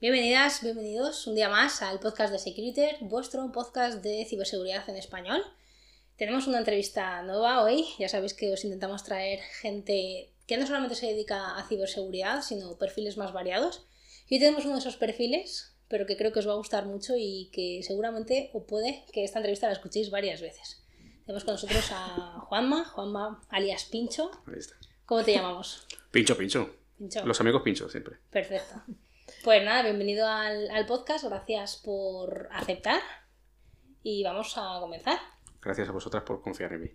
Bienvenidas, bienvenidos un día más al podcast de Securiter, vuestro podcast de ciberseguridad en español. Tenemos una entrevista nueva hoy, ya sabéis que os intentamos traer gente que no solamente se dedica a ciberseguridad, sino perfiles más variados. Y hoy tenemos uno de esos perfiles, pero que creo que os va a gustar mucho y que seguramente o puede que esta entrevista la escuchéis varias veces. Tenemos con nosotros a Juanma, Juanma alias Pincho. Ahí está. ¿Cómo te llamamos? Pincho, pincho. Pincho. Los amigos pincho siempre. Perfecto. Pues nada, bienvenido al, al podcast, gracias por aceptar y vamos a comenzar. Gracias a vosotras por confiar en mí.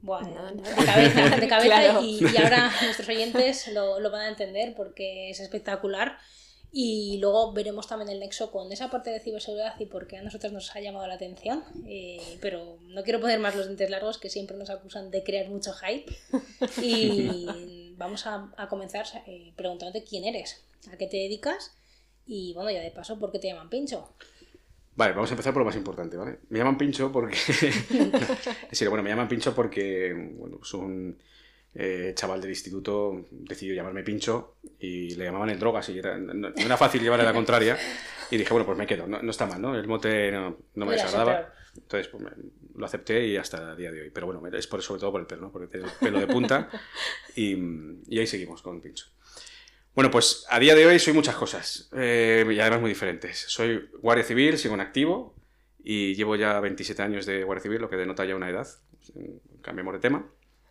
Bueno, de cabeza, de cabeza Claro. y, y ahora nuestros oyentes lo, lo van a entender porque es espectacular. Y luego veremos también el nexo con esa parte de ciberseguridad y por qué a nosotros nos ha llamado la atención. Eh, pero no quiero poner más los dientes largos que siempre nos acusan de crear mucho hype. Y vamos a, a comenzar eh, preguntándote quién eres, a qué te dedicas y bueno, ya de paso, ¿por qué te llaman Pincho? Vale, vamos a empezar por lo más importante, ¿vale? Me llaman pincho porque... en serio, bueno, me llaman pincho porque, bueno, pues un eh, chaval del instituto decidió llamarme pincho y le llamaban el drogas y era, no, no era fácil llevarle la contraria. Y dije, bueno, pues me quedo, no, no está mal, ¿no? El mote no, no me desagradaba. Entonces, pues me- lo acepté y hasta el día de hoy. Pero bueno, es por, sobre todo por el pelo, ¿no? Porque tiene el pelo de punta y, y ahí seguimos con pincho. Bueno, pues a día de hoy soy muchas cosas eh, y además muy diferentes. Soy guardia civil, sigo en activo y llevo ya 27 años de guardia civil, lo que denota ya una edad. Cambiemos de tema.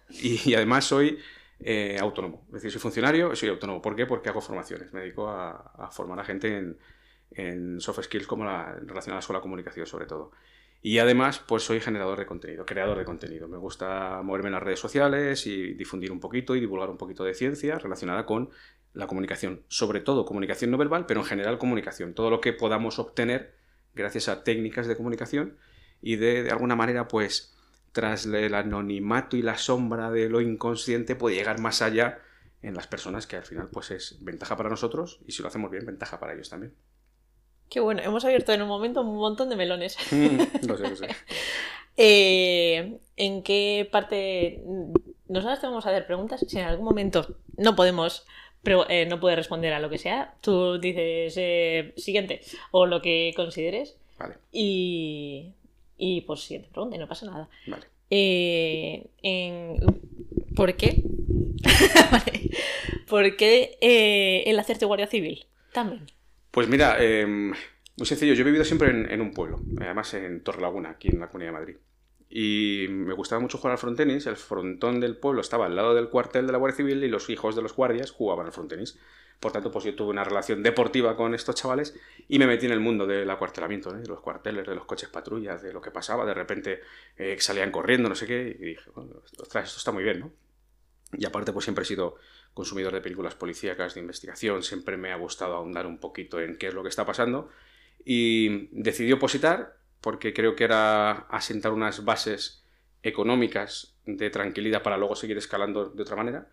Y, y además soy eh, autónomo, es decir, soy funcionario y soy autónomo. ¿Por qué? Porque hago formaciones. Me dedico a, a formar a gente en, en soft skills como la, relacionadas con la comunicación sobre todo. Y además, pues soy generador de contenido, creador de contenido. Me gusta moverme en las redes sociales y difundir un poquito y divulgar un poquito de ciencia relacionada con la comunicación, sobre todo comunicación no verbal, pero en general comunicación, todo lo que podamos obtener gracias a técnicas de comunicación y de, de alguna manera, pues, tras el anonimato y la sombra de lo inconsciente, puede llegar más allá en las personas, que al final, pues, es ventaja para nosotros y si lo hacemos bien, ventaja para ellos también. Qué bueno, hemos abierto en un momento un montón de melones. Mm, lo sé, lo sé. Eh, ¿En qué parte... Nosotros te vamos a hacer preguntas. Si en algún momento no podemos... pre- eh, no puedes responder a lo que sea, tú dices eh, siguiente o lo que consideres Vale, y, y pues siguiente pregunta y no pasa nada. vale. Eh, en- ¿Por qué? Vale. ¿Por qué el hacerte guardia civil? También. Pues mira, eh, muy sencillo, yo he vivido siempre en, un pueblo, además en Torrelaguna, aquí en la Comunidad de Madrid. Y me gustaba mucho jugar al frontenis, el frontón del pueblo estaba al lado del cuartel de la Guardia Civil y los hijos de los guardias jugaban al frontenis. Por tanto, pues yo tuve una relación deportiva con estos chavales y me metí en el mundo del acuartelamiento, ¿eh? de los cuarteles, de los coches patrullas, de lo que pasaba. De repente eh, salían corriendo, no sé qué, y dije, ostras, esto está muy bien, ¿no? Y aparte, pues siempre he sido consumidor de películas policíacas, de investigación, siempre me ha gustado ahondar un poquito en qué es lo que está pasando. Y decidí opositar porque creo que era asentar unas bases económicas de tranquilidad para luego seguir escalando de otra manera.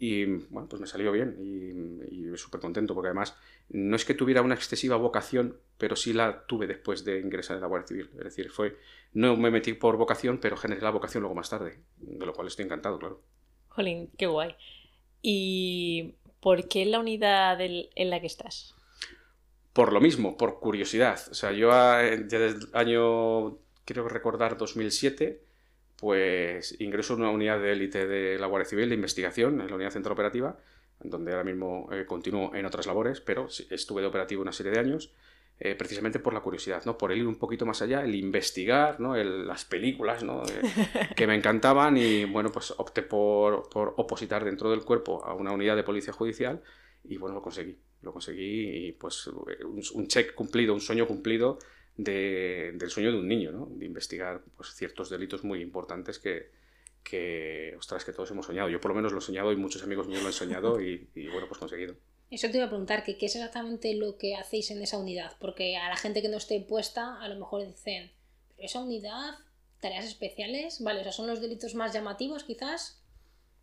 Y bueno, pues me salió bien y, y súper contento porque además no es que tuviera una excesiva vocación, pero sí la tuve después de ingresar en la Guardia Civil. Es decir, fue no me metí por vocación, pero generé la vocación luego más tarde, de lo cual estoy encantado, claro. Jolín, qué guay. ¿Y por qué la unidad en la que estás? Por lo mismo, por curiosidad. O sea, yo ah, ya desde el año, quiero recordar, 2007, pues ingreso en una unidad de élite de la Guardia Civil de investigación, en la unidad central operativa, donde ahora mismo eh, continúo en otras labores, pero estuve de operativo una serie de años, eh, precisamente por la curiosidad, ¿no? Por el ir un poquito más allá, el investigar, ¿no? El- las películas, ¿no? Eh, que me encantaban y, bueno, pues opté por, por opositar dentro del cuerpo a una unidad de policía judicial y, bueno, lo conseguí. Lo conseguí y, pues, un, un check cumplido, un sueño cumplido de- del sueño de un niño, ¿no? De investigar, pues, ciertos delitos muy importantes que, que, ostras, que todos hemos soñado. Yo por lo menos lo he soñado y muchos amigos míos lo han soñado y, y, bueno, pues conseguido. Eso te iba a preguntar, que qué es exactamente lo que hacéis en esa unidad, porque a la gente que no esté puesta, a lo mejor dicen, pero esa unidad, tareas especiales, vale, o sea, son los delitos más llamativos quizás.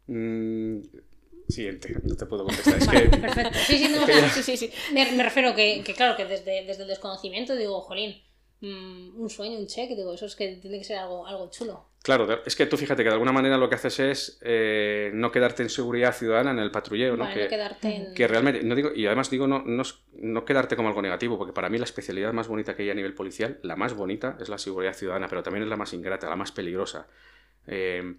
Mm, siguiente, no te puedo contestar. Es Vale, que perfecto. Sí, sí, no, o que sea, ya- sí, sí, sí. Me, me refiero que, que claro, que desde, desde el desconocimiento digo, jolín, mm, un sueño, un check, digo, eso es que tiene que ser algo, algo chulo. Claro, es que tú fíjate que de alguna manera lo que haces es eh, no quedarte en seguridad ciudadana en el patrullero, ¿no? Vale, que, no quedarte en... que realmente, no digo, y además digo, no, no, no quedarte como algo negativo, porque para mí la especialidad más bonita que hay a nivel policial, la más bonita es la seguridad ciudadana, pero también es la más ingrata, la más peligrosa. Eh,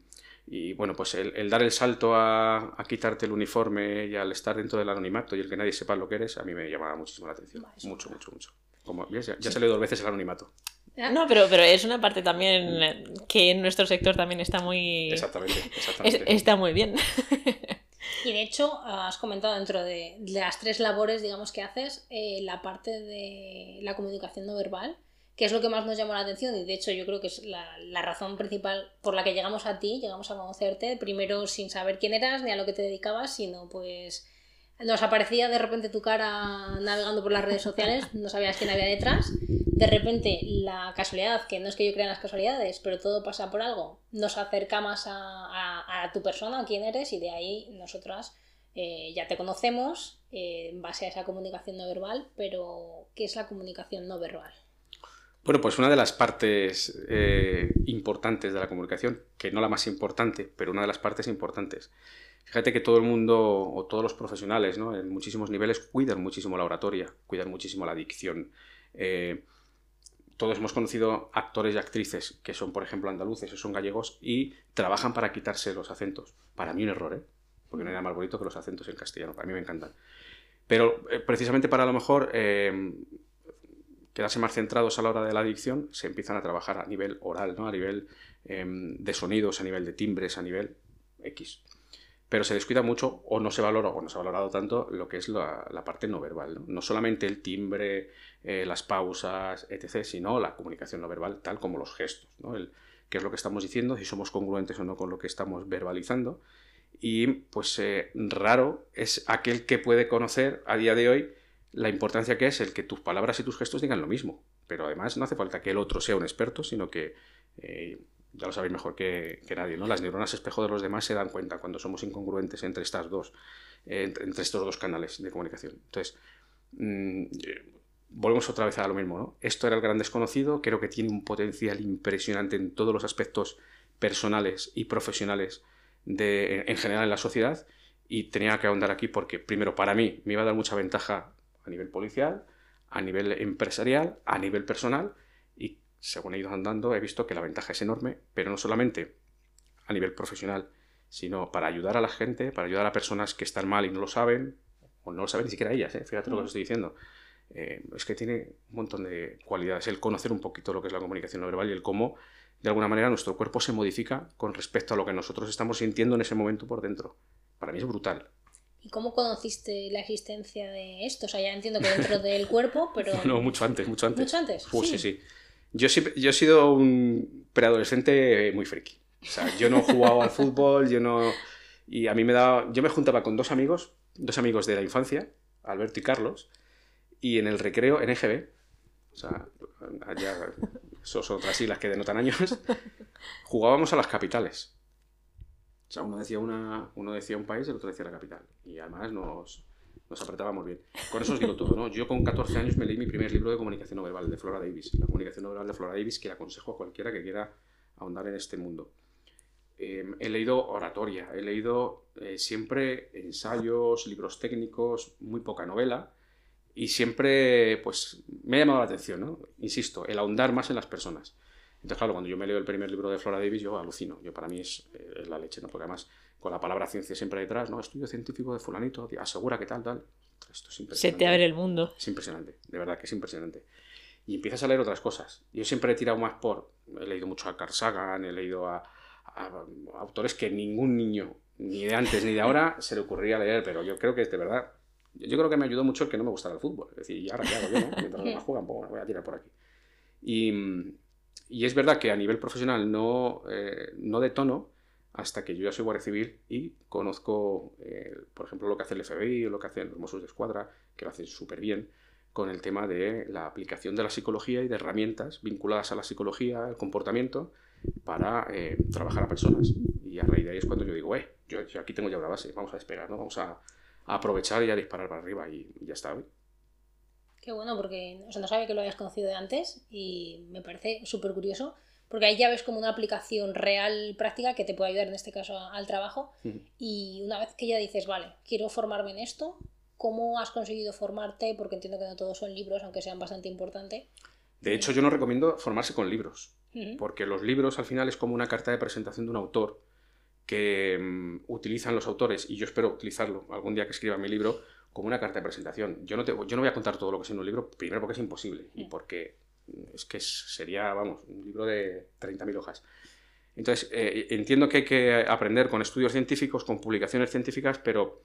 y bueno, pues el, el dar el salto a, a quitarte el uniforme y al estar dentro del anonimato y el que nadie sepa lo que eres, a mí me llamaba muchísimo la atención. Vale, Mucho, mucho, mucho. Como. Ya, ya se le dos veces el anonimato. Ah, No, pero, pero es una parte también que en nuestro sector también está muy... Exactamente, es- exactamente. está muy bien. Y de hecho, has comentado dentro de, de las tres labores, digamos, que haces, eh, la parte de la comunicación no verbal, que es lo que más nos llamó la atención y de hecho yo creo que es la, la razón principal por la que llegamos a ti, llegamos a conocerte, primero sin saber quién eras ni a lo que te dedicabas, sino pues nos aparecía de repente tu cara navegando por las redes sociales, no sabías quién había detrás, de repente la casualidad, que no es que yo crea en las casualidades, pero todo pasa por algo, nos acerca más a, a- tu persona, a quién eres, y de ahí nosotras eh, ya te conocemos eh, en base a esa comunicación no verbal, pero ¿qué es la comunicación no verbal? Bueno, pues una de las partes eh, importantes de la comunicación, que no la más importante, pero una de las partes importantes. Fíjate que todo el mundo o todos los profesionales, ¿no? en muchísimos niveles, cuidan muchísimo la oratoria, cuidan muchísimo la dicción. Eh, todos hemos conocido actores y actrices que son, por ejemplo, andaluces o son gallegos y trabajan para quitarse los acentos. Para mí un error, ¿eh? Porque no hay nada más bonito que los acentos en castellano. A mí me encantan. Pero eh, precisamente para a lo mejor eh, quedarse más centrados a la hora de la dicción, se empiezan a trabajar a nivel oral, ¿no? a nivel eh, de sonidos, a nivel de timbres, a nivel X. Pero se descuida mucho o no se valora o no se ha valorado tanto lo que es la, parte no verbal. ¿no? No solamente el timbre, eh, las pausas, etc., sino la comunicación no verbal, tal como los gestos. ¿no? El, qué es lo que estamos diciendo, si somos congruentes o no con lo que estamos verbalizando. Y pues eh, raro es aquel que puede conocer a día de hoy la importancia que es el que tus palabras y tus gestos digan lo mismo. Pero además no hace falta que el otro sea un experto, sino que, eh, ya lo sabéis mejor que, nadie, ¿no? Las neuronas espejo de los demás se dan cuenta cuando somos incongruentes entre estas dos, eh, entre, estos dos canales de comunicación. Entonces, mmm, volvemos otra vez a lo mismo, ¿no? Esto era el gran desconocido, creo que tiene un potencial impresionante en todos los aspectos personales y profesionales de, en general en la sociedad y tenía que ahondar aquí porque, primero, para mí me iba a dar mucha ventaja a nivel policial, a nivel empresarial, a nivel personal según he ido andando he visto que la ventaja es enorme, pero no solamente a nivel profesional, sino para ayudar a la gente, para ayudar a personas que están mal y no lo saben, o no lo saben ni siquiera ellas, ¿eh? fíjate lo que os estoy diciendo. Eh, es que tiene un montón de cualidades, el conocer un poquito lo que es la comunicación no verbal y el cómo de alguna manera nuestro cuerpo se modifica con respecto a lo que nosotros estamos sintiendo en ese momento por dentro. Para mí es brutal. ¿Y cómo conociste la existencia de esto? O sea, ya entiendo que dentro del cuerpo, pero... No, mucho antes, mucho antes. ¿Mucho antes? Uh, sí, sí. Yo, he sido un preadolescente muy friki. O sea, yo no jugaba al fútbol, yo no... Y a mí me daba... Yo me juntaba con dos amigos, dos amigos de la infancia, Alberto y Carlos, y en el recreo, en EGB, o sea, allá, son otras siglas que denotan años, jugábamos a las capitales. O sea, uno decía, una, uno decía un país y el otro decía la capital. Y además nos, nos apretábamos bien. Con eso os digo todo, ¿no? Yo con 14 años me leí mi primer libro de comunicación no verbal, de Flora Davis. La comunicación no verbal de Flora Davis, que le aconsejo a cualquiera que quiera ahondar en este mundo. Eh, he leído oratoria, he leído eh, siempre ensayos, libros técnicos, muy poca novela. Y siempre, pues, me ha llamado la atención, ¿no? Insisto, el ahondar más en las personas. Entonces, claro, cuando yo me leo el primer libro de Flora Davis, yo alucino. Yo para mí es, eh, la leche, ¿no? Porque además, con la palabra ciencia siempre detrás, ¿no? Estudio científico de fulanito, asegura que tal, tal. Esto es impresionante. Se te abre el mundo. Es impresionante, de verdad que es impresionante. Y empiezas a leer otras cosas. Yo siempre he tirado más por... He leído mucho a Carl Sagan, he leído a, a, a autores que ningún niño, ni de antes ni de ahora, se le ocurría leer, pero yo creo que es de verdad... Yo creo que me ayudó mucho el que no me gustara el fútbol. Es decir, ¿y ahora qué hago yo, no? Mientras los demás juegan, pues voy a tirar por aquí. Y, y es verdad que a nivel profesional no, eh, no de tono hasta que yo ya soy guardia civil y conozco, eh, por ejemplo, lo que hace el FBI o lo que hacen los Mossos de Escuadra, que lo hacen súper bien, con el tema de la aplicación de la psicología y de herramientas vinculadas a la psicología, al comportamiento, para eh, trabajar a personas. Y a raíz de ahí es cuando yo digo, eh, yo, yo aquí tengo ya una base, vamos a despegar, ¿no? Vamos a, aprovechar y a disparar para arriba y, ya está. ¿eh? Qué bueno, porque o sea, no sabía que lo habías conocido de antes y me parece súper curioso, porque ahí ya ves como una aplicación real, práctica, que te puede ayudar en este caso al trabajo. Y una vez que ya dices, vale, quiero formarme en esto, ¿cómo has conseguido formarte? Porque entiendo que no todos son libros, aunque sean bastante importantes. De hecho, yo no recomiendo formarse con libros, porque los libros al final es como una carta de presentación de un autor que mm, utilizan los autores, y yo espero utilizarlo algún día que escriba mi libro, como una carta de presentación. Yo no, te, yo no voy a contar todo lo que es en un libro, primero porque es imposible, y porque mm, es que sería, vamos, un libro de 30.000 hojas. Entonces, eh, entiendo que hay que aprender con estudios científicos, con publicaciones científicas, pero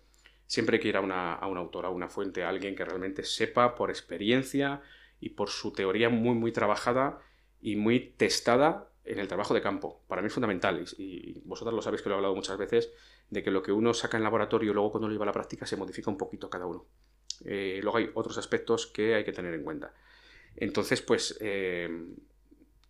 siempre hay que ir a, una, a un autor, a una fuente, a alguien que realmente sepa por experiencia y por su teoría muy, muy trabajada y muy testada en el trabajo de campo. Para mí es fundamental, y, y vosotras lo sabéis que lo he hablado muchas veces, de que lo que uno saca en laboratorio luego cuando lo lleva a la práctica se modifica un poquito cada uno. Eh, luego hay otros aspectos que hay que tener en cuenta. Entonces, pues eh,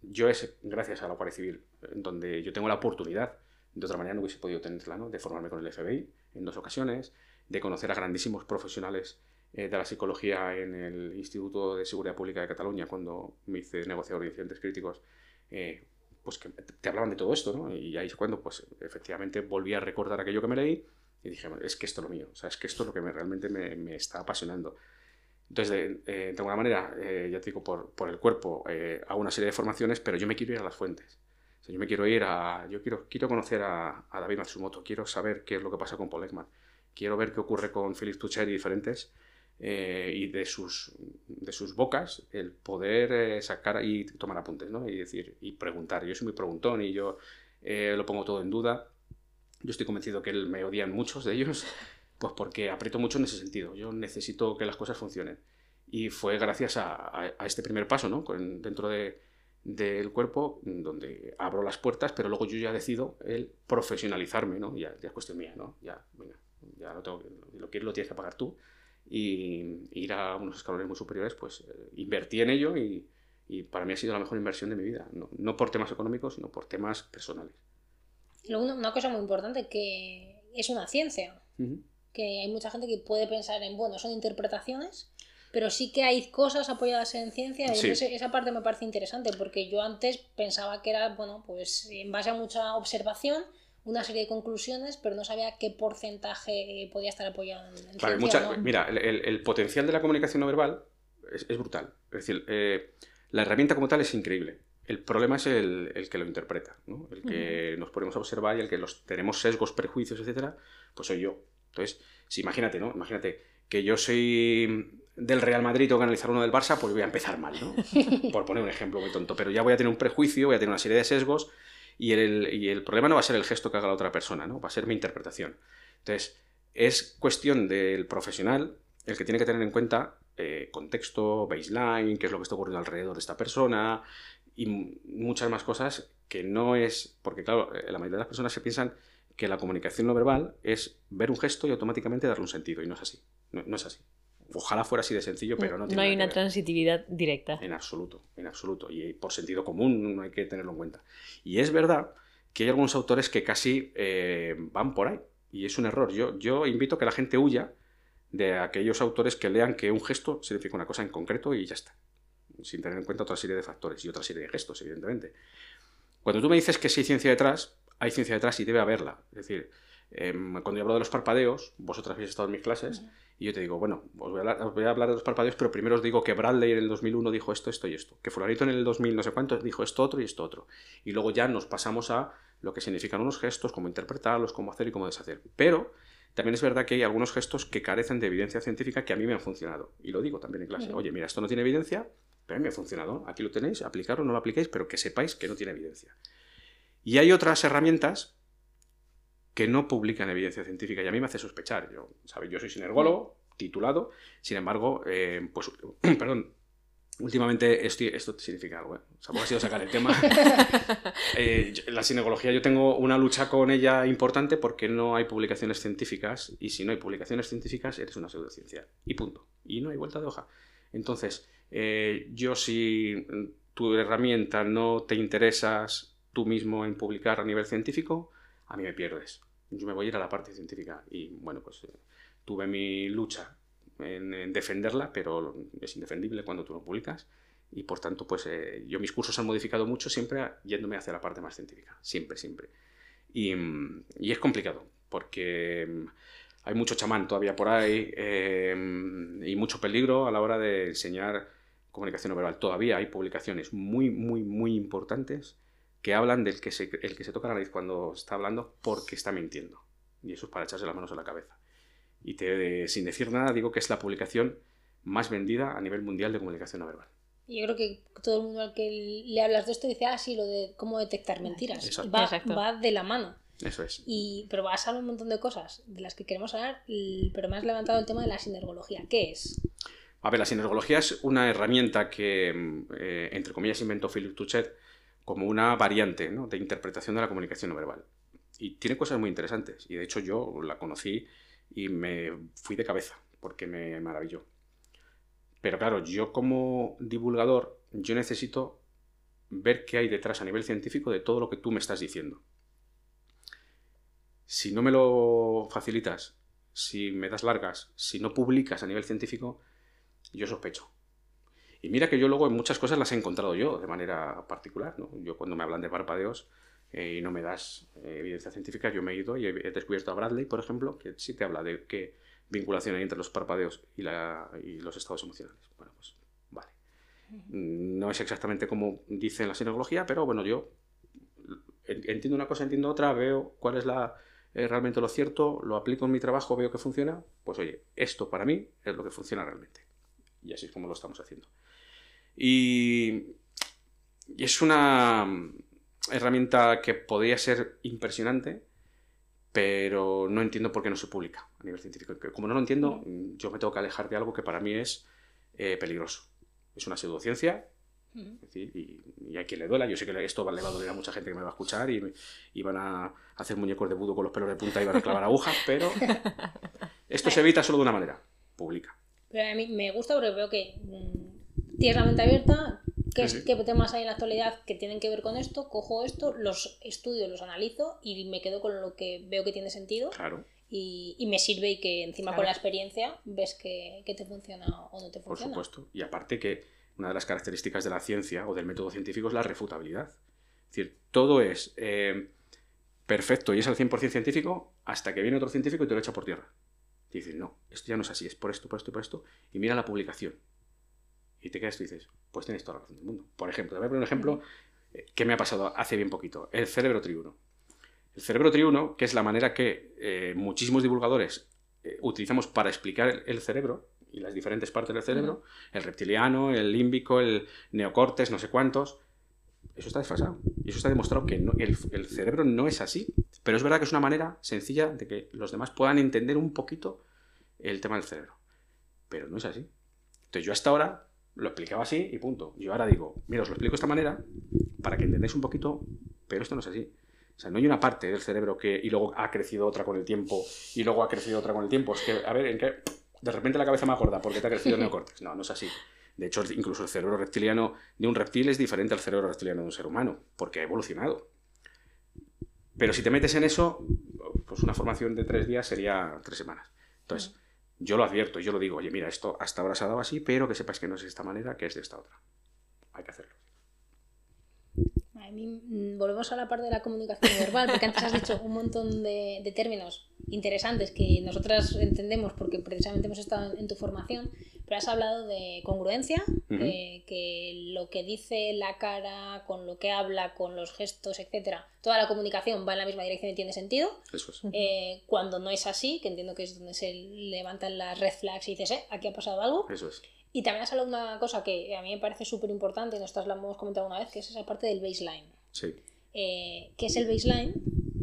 yo es gracias a la Guardia Civil, donde yo tengo la oportunidad, de otra manera no hubiese podido tenerla, ¿no? de formarme con el FBI en dos ocasiones, de conocer a grandísimos profesionales eh, de la psicología en el Instituto de Seguridad Pública de Cataluña, cuando me hice negociador de incidentes críticos, eh, pues que te hablaban de todo esto, ¿no? Y ahí es cuando, pues, efectivamente volví a recordar aquello que me leí y dije, es que esto es lo mío, o sea, es que esto es lo que me, realmente me, me está apasionando. Entonces, de, eh, de alguna manera, eh, ya te digo, por, por el cuerpo, eh, hago una serie de formaciones, pero yo me quiero ir a las fuentes. O sea, yo me quiero ir a. Yo quiero, quiero conocer a, a David Matsumoto, quiero saber qué es lo que pasa con Paul Ekman, quiero ver qué ocurre con Philip Tucher y diferentes, eh, y de sus, de sus bocas, el poder eh, sacar y tomar apuntes, ¿no? Y decir, y preguntar. Yo soy muy preguntón y yo eh, lo pongo todo en duda. Yo estoy convencido que me odian muchos de ellos, pues porque aprieto mucho en ese sentido. Yo necesito que las cosas funcionen. Y fue gracias a, a- a este primer paso, ¿no? Con- dentro de, del cuerpo, donde abro las puertas, pero luego yo ya decido el profesionalizarme, ¿no? Ya, ya es cuestión mía, ¿no? Ya, venga, ya lo, tengo, lo lo tienes que pagar tú. Y ir a unos escalones muy superiores, pues eh, invertí en ello y, y para mí ha sido la mejor inversión de mi vida. No, no por temas económicos, sino por temas personales. Una, cosa muy importante, que es una ciencia, Ujú. que hay mucha gente que puede pensar en, bueno, son interpretaciones, pero sí que hay cosas apoyadas en ciencia y Sí. entonces esa parte me parece interesante porque yo antes pensaba que era, bueno, pues en base a mucha observación, una serie de conclusiones, pero no sabía qué porcentaje podía estar apoyado en, en Claro, hay ciencia. mucha- o no. Mira, el, el- el potencial de la comunicación no verbal es, es brutal. Es decir, eh, la herramienta como tal es increíble. El problema es el, el que lo interpreta, ¿no? el que nos ponemos a observar y el que los tenemos sesgos, prejuicios, etcétera, pues soy yo. Entonces, si imagínate, ¿no? Imagínate que yo soy del Real Madrid y tengo que analizar uno del Barça, pues voy a empezar mal, ¿no? Por poner un ejemplo muy tonto. Pero ya voy a tener un prejuicio, voy a tener una serie de sesgos y el, y el problema no va a ser el gesto que haga la otra persona, ¿no? Va a ser mi interpretación. Entonces, es cuestión del profesional el que tiene que tener en cuenta eh, contexto, baseline, qué es lo que está ocurriendo alrededor de esta persona y muchas más cosas que no es, porque claro, eh, la mayoría de las personas se piensan que la comunicación no verbal es ver un gesto y automáticamente darle un sentido y no es así, no es así. Ojalá fuera así de sencillo, pero no, tiene hay nada una transitividad directa. En absoluto, en absoluto. Y por sentido común no hay que tenerlo en cuenta. Y es verdad que hay algunos autores que casi eh, van por ahí. Y es un error. Yo, yo invito a que la gente huya de aquellos autores que lean que un gesto significa una cosa en concreto y ya está. Sin tener en cuenta otra serie de factores y otra serie de gestos, evidentemente. Cuando tú me dices que sí hay ciencia detrás, hay ciencia detrás y debe haberla. Es decir, em, cuando yo hablo de los parpadeos, vosotras habéis estado en mis clases, y yo te digo, bueno, os voy, a hablar, os voy a hablar de los parpadeos, pero primero os digo que Bradley en el 2001 dijo esto, esto y esto. Que Fulanito en el 2000 no sé cuánto dijo esto otro y esto otro. Y luego ya nos pasamos a lo que significan unos gestos, cómo interpretarlos, cómo hacer y cómo deshacer. Pero también es verdad que hay algunos gestos que carecen de evidencia científica que a mí me han funcionado. Y lo digo también en clase. Oye, mira, esto no tiene evidencia, pero a mí me ha funcionado. Aquí lo tenéis, aplicarlo no lo apliquéis, pero que sepáis que no tiene evidencia. Y hay otras herramientas que no publican evidencia científica y a mí me hace sospechar. Yo, ¿sabes? Yo soy sinergólogo, titulado, sin embargo, eh, pues, perdón, últimamente estoy, esto significa algo, ¿eh? O sea, pues ha sido sacar el tema. Eh, yo- la sinergología yo tengo una lucha con ella importante porque no hay publicaciones científicas y si no hay publicaciones científicas eres una pseudociencia y punto. Y no hay vuelta de hoja. Entonces, eh, yo si tu herramienta no te interesas tú mismo en publicar a nivel científico, a mí me pierdes. Yo me voy a ir a la parte científica y bueno, pues eh, tuve mi lucha en, en defenderla, pero es indefendible cuando tú lo publicas. Y por tanto, pues eh, yo mis cursos han modificado mucho siempre yéndome hacia la parte más científica. Siempre, siempre. Y, y es complicado, porque mm, hay mucho chamán todavía por ahí eh, y mucho peligro a la hora de enseñar comunicación no verbal. Todavía hay publicaciones muy, muy, muy importantes que hablan del que se, el que se toca la nariz cuando está hablando porque está mintiendo. Y eso es para echarse las manos a la cabeza. Y te, sin decir nada, digo que es la publicación más vendida a nivel mundial de comunicación no verbal. Yo creo que todo el mundo al que le hablas de esto dice, ah, sí, lo de cómo detectar mentiras. Exacto. Va, Exacto. va de la mano. Eso es. Y, pero vas a hablar un montón de cosas de las que queremos hablar, pero me has levantado el tema de la sinergología. ¿Qué es? A ver, la sinergología es una herramienta que, mm, eh, entre comillas, inventó Philip Tuchet como una variante ¿no? de interpretación de la comunicación no verbal. Y tiene cosas muy interesantes. Y de hecho yo la conocí y me fui de cabeza porque me maravilló. Pero claro, yo como divulgador, yo necesito ver qué hay detrás a nivel científico de todo lo que tú me estás diciendo. Si no me lo facilitas, si me das largas, si no publicas a nivel científico, yo sospecho. Y mira que yo luego en muchas cosas las he encontrado yo de manera particular. ¿no? Yo cuando me hablan de parpadeos eh, y no me das eh, evidencia científica, yo me he ido y he, descubierto a Bradley, por ejemplo, que sí te habla de qué vinculación hay entre los parpadeos y, la, y los estados emocionales. Bueno, pues vale. No es exactamente como dice en la sinología, pero bueno, yo en- entiendo una cosa, entiendo otra, veo cuál es la, eh, realmente lo cierto, lo aplico en mi trabajo, veo que funciona, pues oye, esto para mí es lo que funciona realmente. Y así es como lo estamos haciendo. Y, y es una mm, herramienta que podría ser impresionante, pero no entiendo por qué no se publica a nivel científico. Como no lo entiendo, mm, yo me tengo que alejar de algo que para mí es eh, peligroso. Es una pseudociencia, es decir, y, y a quien le duela, yo sé que esto le va a doler a mucha gente que me va a escuchar y, y van a hacer muñecos de budo con los pelos de punta y van a clavar agujas, pero esto se evita solo de una manera, publica. Pero a mí me gusta porque veo que mm, tienes la mente abierta, qué, Sí, qué temas hay en la actualidad que tienen que ver con esto, cojo esto, los estudio, los analizo y me quedo con lo que veo que tiene sentido Claro, y, y me sirve y que encima Claro. con la experiencia ves que, que te funciona o no te por funciona. supuesto. Y aparte que una de las características de la ciencia o del método científico es la refutabilidad. Es decir, todo es eh, perfecto y es al 100% científico hasta que viene otro científico y te lo echa por tierra. Y dices, no, esto ya no es así, es por esto, por esto y por esto. Y mira la publicación. Y te quedas y dices, pues tienes toda la razón del mundo. Por ejemplo, te voy a poner un ejemplo eh, que me ha pasado hace bien poquito. El cerebro triuno. El cerebro triuno, que es la manera que eh, muchísimos divulgadores eh, utilizamos para explicar el, el cerebro y las diferentes partes del cerebro, el reptiliano, el límbico, el neocortes, no sé cuántos, eso está desfasado. Y eso está demostrado que no- el, el cerebro no es así. Pero es verdad que es una manera sencilla de que los demás puedan entender un poquito el tema del cerebro. Pero no es así. Entonces yo hasta ahora lo explicaba así y punto. Yo ahora digo, mira, os lo explico de esta manera para que entendáis un poquito, pero esto no es así. O sea, no hay una parte del cerebro que y luego ha crecido otra con el tiempo y luego ha crecido otra con el tiempo. Es que, a ver, ¿en qué? De repente la cabeza más gorda porque te ha crecido el neocórtex. No, no es así. De hecho, incluso el cerebro reptiliano de un reptil es diferente al cerebro reptiliano de un ser humano, porque ha evolucionado. Pero si te metes en eso, pues una formación de tres días sería tres semanas. Entonces, yo lo advierto, yo lo digo, oye, mira, esto hasta ahora se ha dado así, pero que sepáis que no es de esta manera, que es de esta otra. Hay que hacerlo. A mí, mm, volvemos a la parte de la comunicación verbal, porque antes has dicho un montón de, de términos interesantes que nosotras entendemos porque precisamente hemos estado en, en tu formación, pero has hablado de congruencia, eh, que lo que dice la cara con lo que habla, con los gestos, etcétera, toda la comunicación va en la misma dirección y tiene sentido. Eso es. Eh, cuando no es así, que entiendo que es donde se levantan las red flags y dices, eh, aquí ha pasado algo. Eso es. Y también has hablado de una cosa que a mí me parece súper importante, y nosotras la hemos comentado una vez, que es esa parte del baseline. Sí. Eh, ¿Qué es el baseline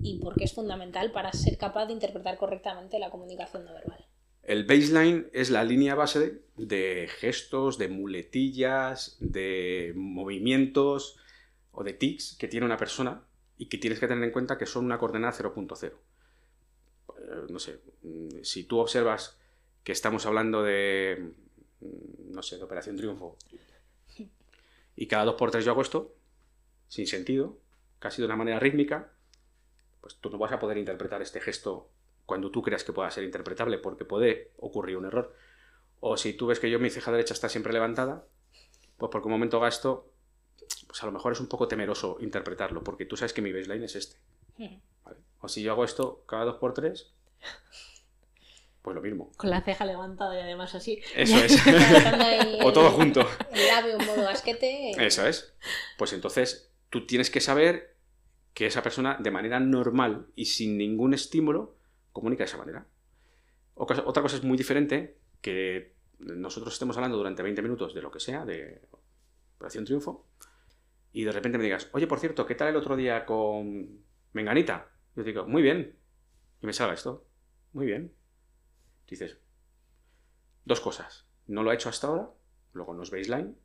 y por qué es fundamental para ser capaz de interpretar correctamente la comunicación no verbal? El baseline es la línea base de gestos, de muletillas, de movimientos o de tics que tiene una persona y que tienes que tener en cuenta que son una coordenada 0.0. Eh, No sé, mm, si tú observas que estamos hablando de, no sé, de Operación Triunfo y cada dos por tres yo hago esto, sin sentido, casi de una manera rítmica, pues tú no vas a poder interpretar este gesto cuando tú creas que pueda ser interpretable porque puede ocurrir un error. O si tú ves que yo mi ceja derecha está siempre levantada, pues porque un momento gasto, pues a lo mejor es un poco temeroso interpretarlo, porque tú sabes que mi baseline es este. O si yo hago esto cada dos por tres, pues lo mismo. Con la ceja levantada y además así. Eso es. O todo junto. El labio en modo asquete. Eso es. Pues entonces tú tienes que saber que esa persona de manera normal y sin ningún estímulo comunica de esa manera. Otra cosa es muy diferente que nosotros estemos hablando durante 20 minutos de lo que sea, de Operación Triunfo, y de repente me digas, oye, por cierto, ¿qué tal el otro día con Menganita? Yo te digo, muy bien. Y me salga esto, muy bien. Dices, dos cosas. No lo ha hecho hasta ahora, luego no es baseline,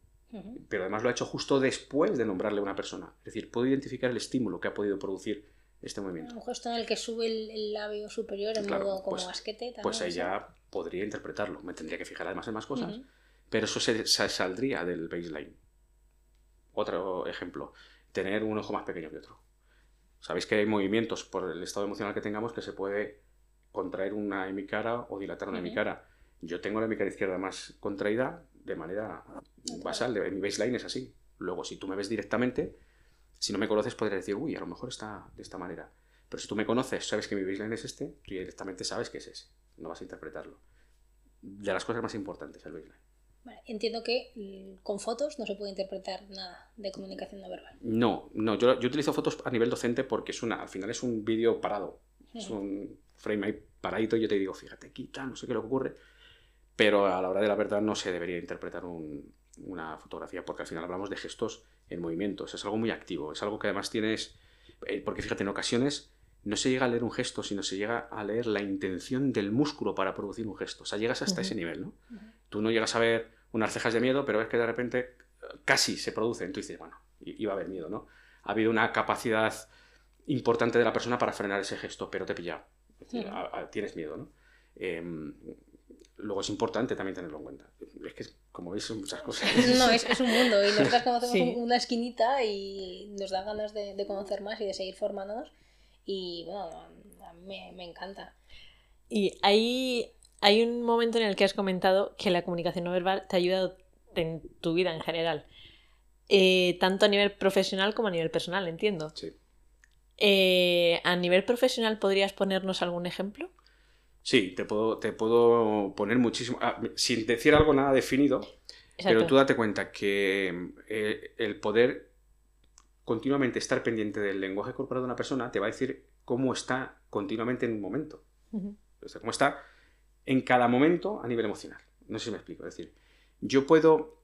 pero además lo ha hecho justo después de nombrarle a una persona. Es decir, puedo identificar el estímulo que ha podido producir este movimiento. Un gesto en el que sube el, el labio superior en Claro, modo como pues- asquete. También, Pues ahí ¿sí? ya podría interpretarlo. Me tendría que fijar además en más cosas, pero eso se, se saldría del baseline. Otro ejemplo, tener un ojo más pequeño que otro. Sabéis que hay movimientos por el estado emocional que tengamos que se puede contraer una hemicara o dilatar una Ujú. hemicara. Yo tengo la hemicara izquierda más contraída de manera basal, de- mi baseline es así. Luego, si tú me ves directamente, si no me conoces, podrías decir, uy, a lo mejor está de esta manera. Pero si tú me conoces, sabes que mi baseline es este, tú directamente sabes que es ese. No vas a interpretarlo. De las cosas más importantes, el baseline. Vale, Entiendo que mm, con fotos no se puede interpretar nada de comunicación no verbal. No, no, yo, yo utilizo fotos a nivel docente porque es una, al final es un vídeo parado. Es Ujú. un frame ahí paradito y yo te digo, fíjate aquí, tal, no sé qué es lo que ocurre. Pero a la hora de la verdad no se debería interpretar un- una fotografía porque al final hablamos de gestos en movimientos. Es algo muy activo, es algo que además tienes... eh, Porque fíjate, en ocasiones no se llega a leer un gesto, sino se llega a leer la intención del músculo para producir un gesto. O sea, llegas hasta ese nivel, ¿no? Tú no llegas a ver unas cejas de miedo, pero ves que de repente eh, casi se producen. Tú dices, bueno, iba a haber miedo, ¿no? Ha habido una capacidad importante de la persona para frenar ese gesto, pero te he pillado. Es decir, Ujú. a- a- tienes miedo, ¿no? Em, luego es importante también tenerlo en cuenta. Es que, como veis, son muchas cosas. No, es, es un mundo y nosotros conocemos Sí. un- una esquinita y nos dan ganas de, de conocer más y de seguir formándonos. Y bueno, a mí me, me encanta. Y hay, hay un momento en el que has comentado que la comunicación no verbal te ha ayudado en tu vida en general. Eh, tanto a nivel profesional como a nivel personal, entiendo. Sí. Eh, a nivel profesional, ¿podrías ponernos algún ejemplo? Sí, te puedo, te puedo poner muchísimo. ah, sin decir algo nada definido, pero tú date cuenta que eh, el poder continuamente estar pendiente del lenguaje corporal de una persona te va a decir cómo está continuamente en un momento. O sea, cómo está en cada momento a nivel emocional. No sé si me explico. Es decir, yo puedo,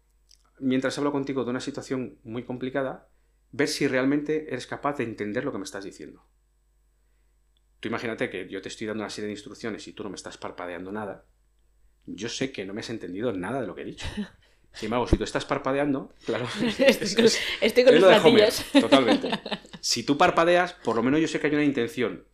mientras hablo contigo de una situación muy complicada, ver si realmente eres capaz de entender lo que me estás diciendo. Tú imagínate que yo te estoy dando una serie de instrucciones y tú no me estás parpadeando nada. Yo sé que no me has entendido nada de lo que he dicho. Sin embargo, si tú estás parpadeando, claro, Estoy es- con, es- estoy con es los Homer, platillos. totalmente. Si tú parpadeas, por lo menos yo sé que hay una intención